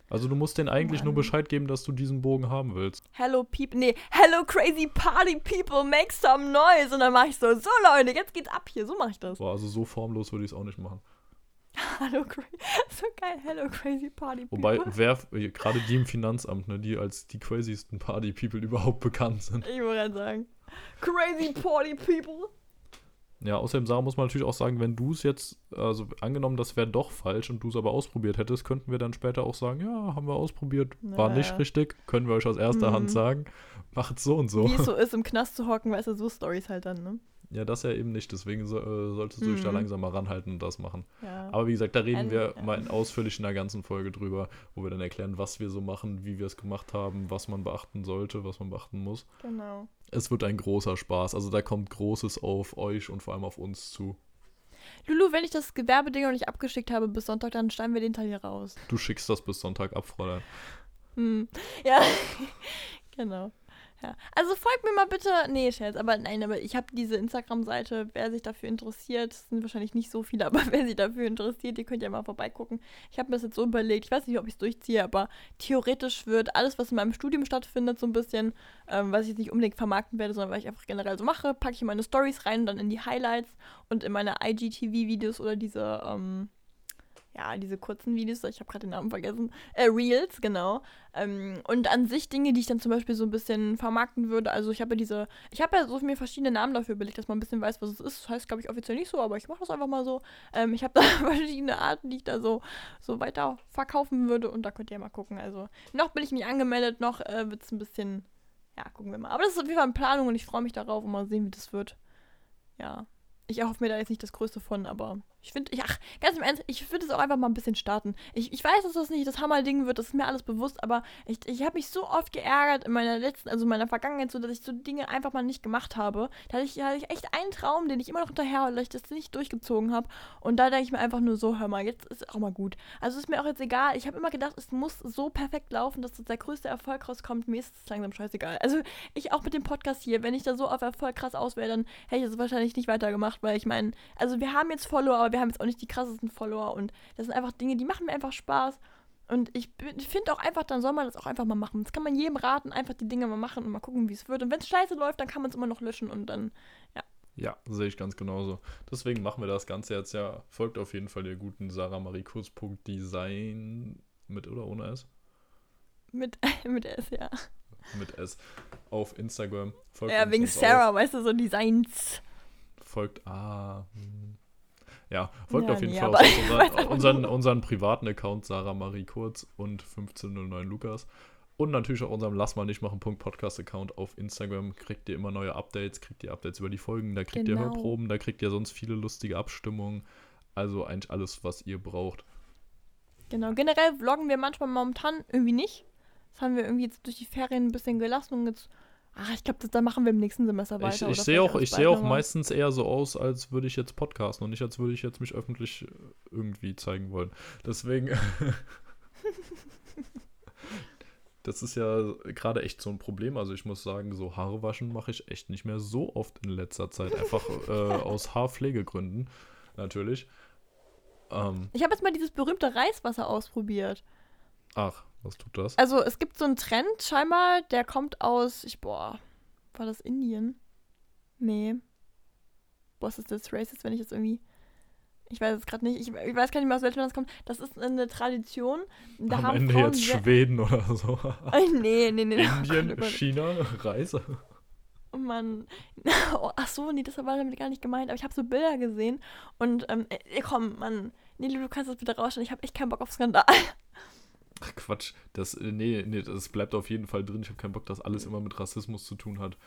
Also du musst denen eigentlich nur
Mann.
Bescheid geben, dass du diesen Bogen haben willst.
Hello people, nee, hello crazy party people, make some noise. Und dann mache ich so, so Leute, jetzt geht's ab hier. So mache ich das.
Boah, also so formlos würde ich es auch nicht machen.
Hallo crazy, so geil, hello crazy party people.
Wobei, wer, gerade die im Finanzamt, ne, die als die crazysten Party-People überhaupt bekannt sind.
ich wollte gerade sagen, crazy party people.
Ja, außerdem, Sarah, muss man natürlich auch sagen, wenn du es jetzt, also angenommen, das wäre doch falsch und du es aber ausprobiert hättest, könnten wir dann später auch sagen, ja, haben wir ausprobiert, war nicht richtig, können wir euch aus erster
Mhm.
Hand sagen, macht so und so.
Wie es so ist, im Knast zu hocken, weißt du, so Stories halt dann, ne?
Ja, das ja eben nicht, deswegen so, äh, solltest du dich da
Mhm.
langsam mal ranhalten und das machen.
Ja.
Aber wie gesagt, da reden
Ein-
wir
ja.
mal in ausführlich in der ganzen Folge drüber, wo wir dann erklären, was wir so machen, wie wir es gemacht haben, was man beachten sollte, was man beachten muss.
genau.
Es wird ein großer Spaß, also da kommt Großes auf euch und vor allem auf uns zu.
Lulu, wenn ich das Gewerbeding noch nicht abgeschickt habe bis Sonntag, dann schneiden wir den Teil hier raus.
Du schickst das bis Sonntag ab, Fräulein.
Hm. Ja, genau. Ja. Also folgt mir mal bitte. Nee, Scherz, aber nein, aber ich habe diese Instagram-Seite, wer sich dafür interessiert, es sind wahrscheinlich nicht so viele, aber wer sich dafür interessiert, ihr könnt ja mal vorbeigucken. Ich habe mir das jetzt so überlegt, ich weiß nicht, ob ich es durchziehe, aber theoretisch wird alles, was in meinem Studium stattfindet, so ein bisschen, ähm, was ich jetzt nicht unbedingt vermarkten werde, sondern was ich einfach generell so mache, packe ich in meine Stories rein und dann in die Highlights und in meine IGTV-Videos oder diese, ähm, ja, diese kurzen Videos, ich habe gerade den Namen vergessen, äh, Reels, genau. Ähm, und an sich Dinge, die ich dann zum Beispiel so ein bisschen vermarkten würde. Also ich habe ja diese, ich habe ja so mir verschiedene Namen dafür überlegt, dass man ein bisschen weiß, was es ist. Das heißt, glaube ich, offiziell nicht so, aber ich mache das einfach mal so. Ähm, ich habe da verschiedene Arten, die ich da so, so weiter verkaufen würde und da könnt ihr mal gucken. Also noch bin ich nicht angemeldet, noch äh, wird es ein bisschen, ja, gucken wir mal. Aber das ist auf jeden Fall in Planung und ich freue mich darauf und mal sehen, wie das wird. Ja. Ich erhoffe mir da jetzt nicht das Größte von, aber ich finde, ach, ganz im Ernst, ich würde es auch einfach mal ein bisschen starten. Ich, ich weiß, dass das nicht das Hammerding wird, das ist mir alles bewusst, aber ich, ich habe mich so oft geärgert in meiner letzten, also in meiner Vergangenheit, so dass ich so Dinge einfach mal nicht gemacht habe. Da hatte ich, da hatte ich echt einen Traum, den ich immer noch hinterher, weil ich das nicht durchgezogen habe. Und da denke ich mir einfach nur so, hör mal, jetzt ist auch mal gut. Also ist mir auch jetzt egal. Ich habe immer gedacht, es muss so perfekt laufen, dass der größte Erfolg rauskommt. Mir ist es langsam scheißegal. Also ich auch mit dem Podcast hier, wenn ich da so auf Erfolg krass auswähle, dann hätte ich das wahrscheinlich nicht weitergemacht, weil ich meine, also wir haben jetzt Follower, aber wir haben jetzt auch nicht die krassesten Follower und das sind einfach Dinge, die machen mir einfach Spaß. Und ich, finde auch einfach, dann soll man das auch einfach mal machen. Das kann man jedem raten, einfach die Dinge mal machen und mal gucken, wie es wird. Und wenn es scheiße läuft, dann kann man es immer noch löschen und dann,
Ja, sehe ich ganz genauso. Deswegen machen wir das Ganze jetzt ja. Folgt auf jeden Fall der guten Sarah Marie Kurz.design mit oder ohne S?
mit, mit S, ja.
Mit S auf Instagram. Folgt
Ja, wegen Sarah, weißt du, so Designs.
Folgt, ah. hm. Ja, folgt
Ja,
auf jeden
nee,
Fall unseren, unseren, unseren privaten Account Sarah Marie Kurz und 1509 Lukas. Und natürlich auch unserem Lass mal nicht machen Podcast Account auf Instagram kriegt ihr immer neue Updates, kriegt ihr Updates über die Folgen, da kriegt ihr
Genau.
Hörproben, da kriegt ihr sonst viele lustige Abstimmungen. Also eigentlich alles, was ihr braucht.
Genau, generell vloggen wir manchmal momentan irgendwie nicht. Das haben wir irgendwie jetzt durch die Ferien ein bisschen gelassen und jetzt, ach, ich glaube, da machen wir im nächsten Semester weiter.
Ich, ich sehe auch, ich sehe auch meistens eher so aus, als würde ich jetzt podcasten und nicht als würde ich jetzt mich öffentlich äh, irgendwie zeigen wollen. Deswegen. das ist ja gerade echt so ein Problem. Also ich muss sagen, so Haare waschen mache ich echt nicht mehr so oft in letzter Zeit. Einfach äh, aus Haarpflegegründen, natürlich. Ähm,
Ich habe jetzt mal dieses berühmte Reiswasser ausprobiert.
ach, was tut das?
Also es gibt so einen Trend scheinbar, der kommt aus, ich, boah, war das Indien? Nee. Boah, ist das racist, wenn ich jetzt irgendwie, ich weiß es gerade nicht, ich, ich weiß gar nicht mehr, aus welchem Land das kommt. Das ist eine Tradition, da
Am
haben
Ende
Frauen
jetzt Schweden oder so.
Äh, nee, nee, nee. nee.
Indien,
Oh.
China, Reise.
Oh Mann. Oh, ach so, nee, das war damit gar nicht gemeint. Aber ich habe so Bilder gesehen und ähm, äh, komm, Mann. Nee, du kannst das bitte rausstellen. Ich habe echt keinen Bock auf Skandal.
Ach Quatsch, das, äh, nee, nee, das bleibt auf jeden Fall drin. Ich habe keinen Bock, dass alles immer mit Rassismus zu tun hat.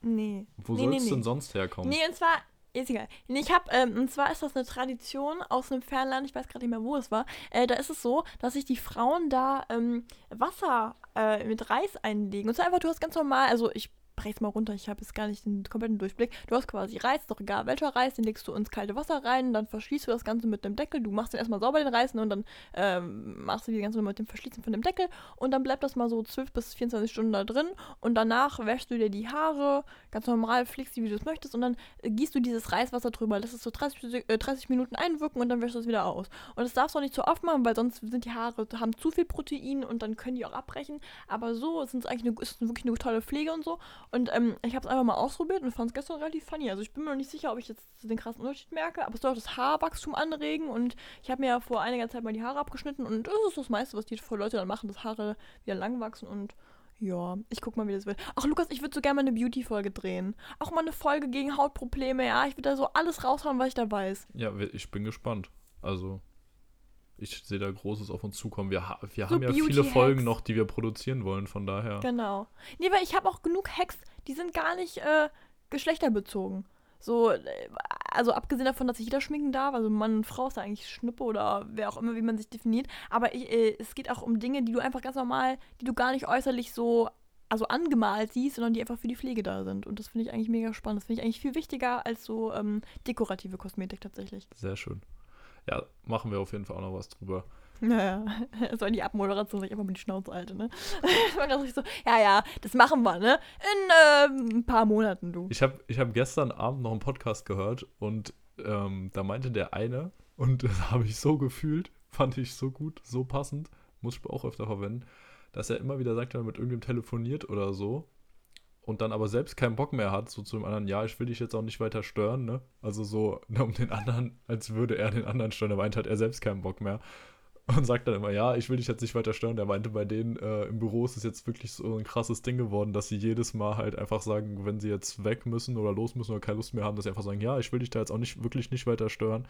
Nee.
Wo
nee,
soll
nee,
es
nee.
denn sonst herkommen?
Nee, und zwar, ist egal. Nee, Ich habe, ähm, und zwar ist das eine Tradition aus einem Fernland, ich weiß gerade nicht mehr, wo es war. Äh, da ist es so, dass sich die Frauen da ähm, Wasser äh, mit Reis einlegen. Und zwar einfach, du hast ganz normal, also ich brech's mal runter, ich habe jetzt gar nicht den kompletten Durchblick. Du hast quasi Reis, doch egal welcher Reis, den legst du ins kalte Wasser rein, dann verschließt du das Ganze mit dem Deckel. Du machst den erstmal sauber, den Reis, ne, und dann ähm, machst du die ganze Nummer mit dem Verschließen von dem Deckel und dann bleibt das mal so 12 bis 24 Stunden da drin und danach wäschst du dir die Haare, ganz normal, pflegst die, wie du es möchtest und dann äh, gießt du dieses Reiswasser drüber, lässt es so 30, Sek- äh, 30 Minuten einwirken und dann wäschst du es wieder aus. Und das darfst du auch nicht zu oft machen, weil sonst sind die Haare, haben zu viel Protein und dann können die auch abbrechen. Aber so ist es eigentlich eine, ist wirklich eine tolle Pflege und so. Und ähm, ich habe es einfach mal ausprobiert und fand es gestern relativ funny. Also ich bin mir noch nicht sicher, ob ich jetzt den krassen Unterschied merke, aber es soll auch das Haarwachstum anregen und ich habe mir ja vor einiger Zeit mal die Haare abgeschnitten und das ist das meiste, was die Leute dann machen, dass Haare wieder lang wachsen und ja, ich guck mal, wie das wird. Ach, Lukas, ich würde so gerne mal eine Beauty-Folge drehen. Auch mal eine Folge gegen Hautprobleme, ja. Ich würde da so alles raushauen, was ich da weiß.
Ja, ich bin gespannt. Also, ich sehe da Großes auf uns zukommen. Wir, ha wir
So
haben ja viele
Beauty-Hacks.
Folgen noch, die wir produzieren wollen, von daher.
Genau. Nee, weil ich habe auch genug Hacks, die sind gar nicht äh, geschlechterbezogen. So, äh, also abgesehen davon, dass sich jeder schminken darf, also Mann und Frau ist da eigentlich Schnuppe oder wer auch immer, wie man sich definiert. Aber ich, äh, es geht auch um Dinge, die du einfach ganz normal, die du gar nicht äußerlich so, also angemalt siehst, sondern die einfach für die Pflege da sind. Und das finde ich eigentlich mega spannend. Das finde ich eigentlich viel wichtiger als so ähm, dekorative Kosmetik tatsächlich.
Sehr schön. Ja, machen wir auf jeden Fall auch noch was drüber.
Naja, das war die Abmoderation, weil ich einfach mit die Schnauze alte, ne? So, ja, ja, das machen wir, ne? In ähm, ein paar Monaten, du.
Ich habe ich hab gestern Abend noch einen Podcast gehört und ähm, da meinte der eine, und das habe ich so gefühlt, fand ich so gut, so passend, muss ich auch öfter verwenden, dass er immer wieder sagt, wenn er mit irgendjemandem telefoniert oder so und dann aber selbst keinen Bock mehr hat, so zu dem anderen, ja, ich will dich jetzt auch nicht weiter stören, ne? Also so, um den anderen, als würde er den anderen stören, da meint hat er selbst keinen Bock mehr. Und sagt dann immer, ja, ich will dich jetzt nicht weiter stören. Der meinte, bei denen äh, im Büro ist es jetzt wirklich so ein krasses Ding geworden, dass sie jedes Mal halt einfach sagen, wenn sie jetzt weg müssen oder los müssen oder keine Lust mehr haben, dass sie einfach sagen, ja, ich will dich da jetzt auch nicht wirklich nicht weiter stören.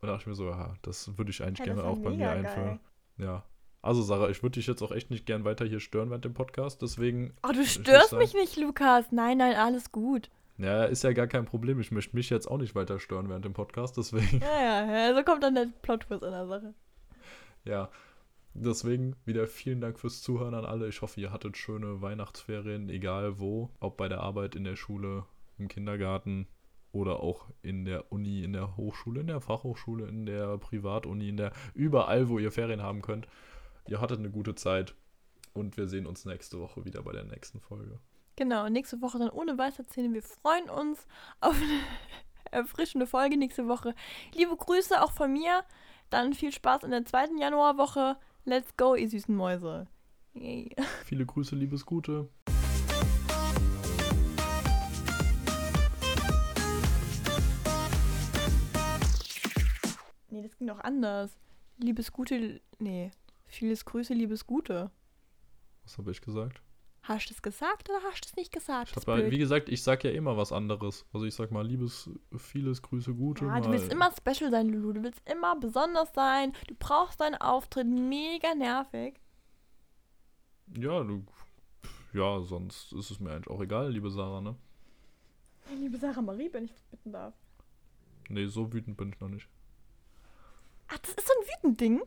Und da dachte ich mir so, ja, das würde ich eigentlich
Ja,
gerne auch bei mir
mega
einführen. Ja. Also Sarah, ich würde dich jetzt auch echt nicht gern weiter hier stören während dem Podcast, deswegen,
Oh, du störst mich nicht, Lukas. Nein, nein, alles gut.
ja, ist ja gar kein Problem. Ich möchte mich jetzt auch nicht weiter stören während dem Podcast, deswegen,
Ja, ja, ja, so kommt dann der Plot-Twist an der Sache.
ja. Deswegen wieder vielen Dank fürs Zuhören an alle. Ich hoffe, ihr hattet schöne Weihnachtsferien, egal wo, ob bei der Arbeit, in der Schule, im Kindergarten oder auch in der Uni, in der Hochschule, in der Fachhochschule, in der Privatuni, in der überall, wo ihr Ferien haben könnt. Ihr hattet eine gute Zeit und wir sehen uns nächste Woche wieder bei der nächsten Folge.
Genau, nächste Woche dann ohne Weisheitszähne. Wir freuen uns auf eine erfrischende Folge nächste Woche. Liebe Grüße auch von mir. Dann viel Spaß in der zweiten Januarwoche. Let's go, ihr süßen Mäuse. Yay.
Viele Grüße, liebes Gute.
Nee, das ging doch anders. Liebes Gute. Nee. Vieles Grüße, liebes Gute.
Was habe ich gesagt?
Hast du es gesagt oder hast du es nicht gesagt?
Ich hab, ja- wie gesagt, ich sag ja immer was anderes. Also ich sag mal liebes, vieles Grüße, Gute.
ja, du willst immer special sein, Lulu. Du willst immer besonders sein. Du brauchst deinen Auftritt. Mega nervig.
Ja, du. Ja, sonst ist es mir eigentlich auch egal, liebe Sarah, ne?
Liebe Sarah Marie, wenn ich bitten darf.
Nee, so wütend bin ich noch nicht.
Ach, das ist so ein Wütending.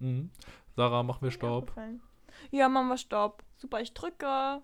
Mhm. Sarah, mach mir
Mir
Staub.
Ja, machen wir Stopp. Super, ich drücke.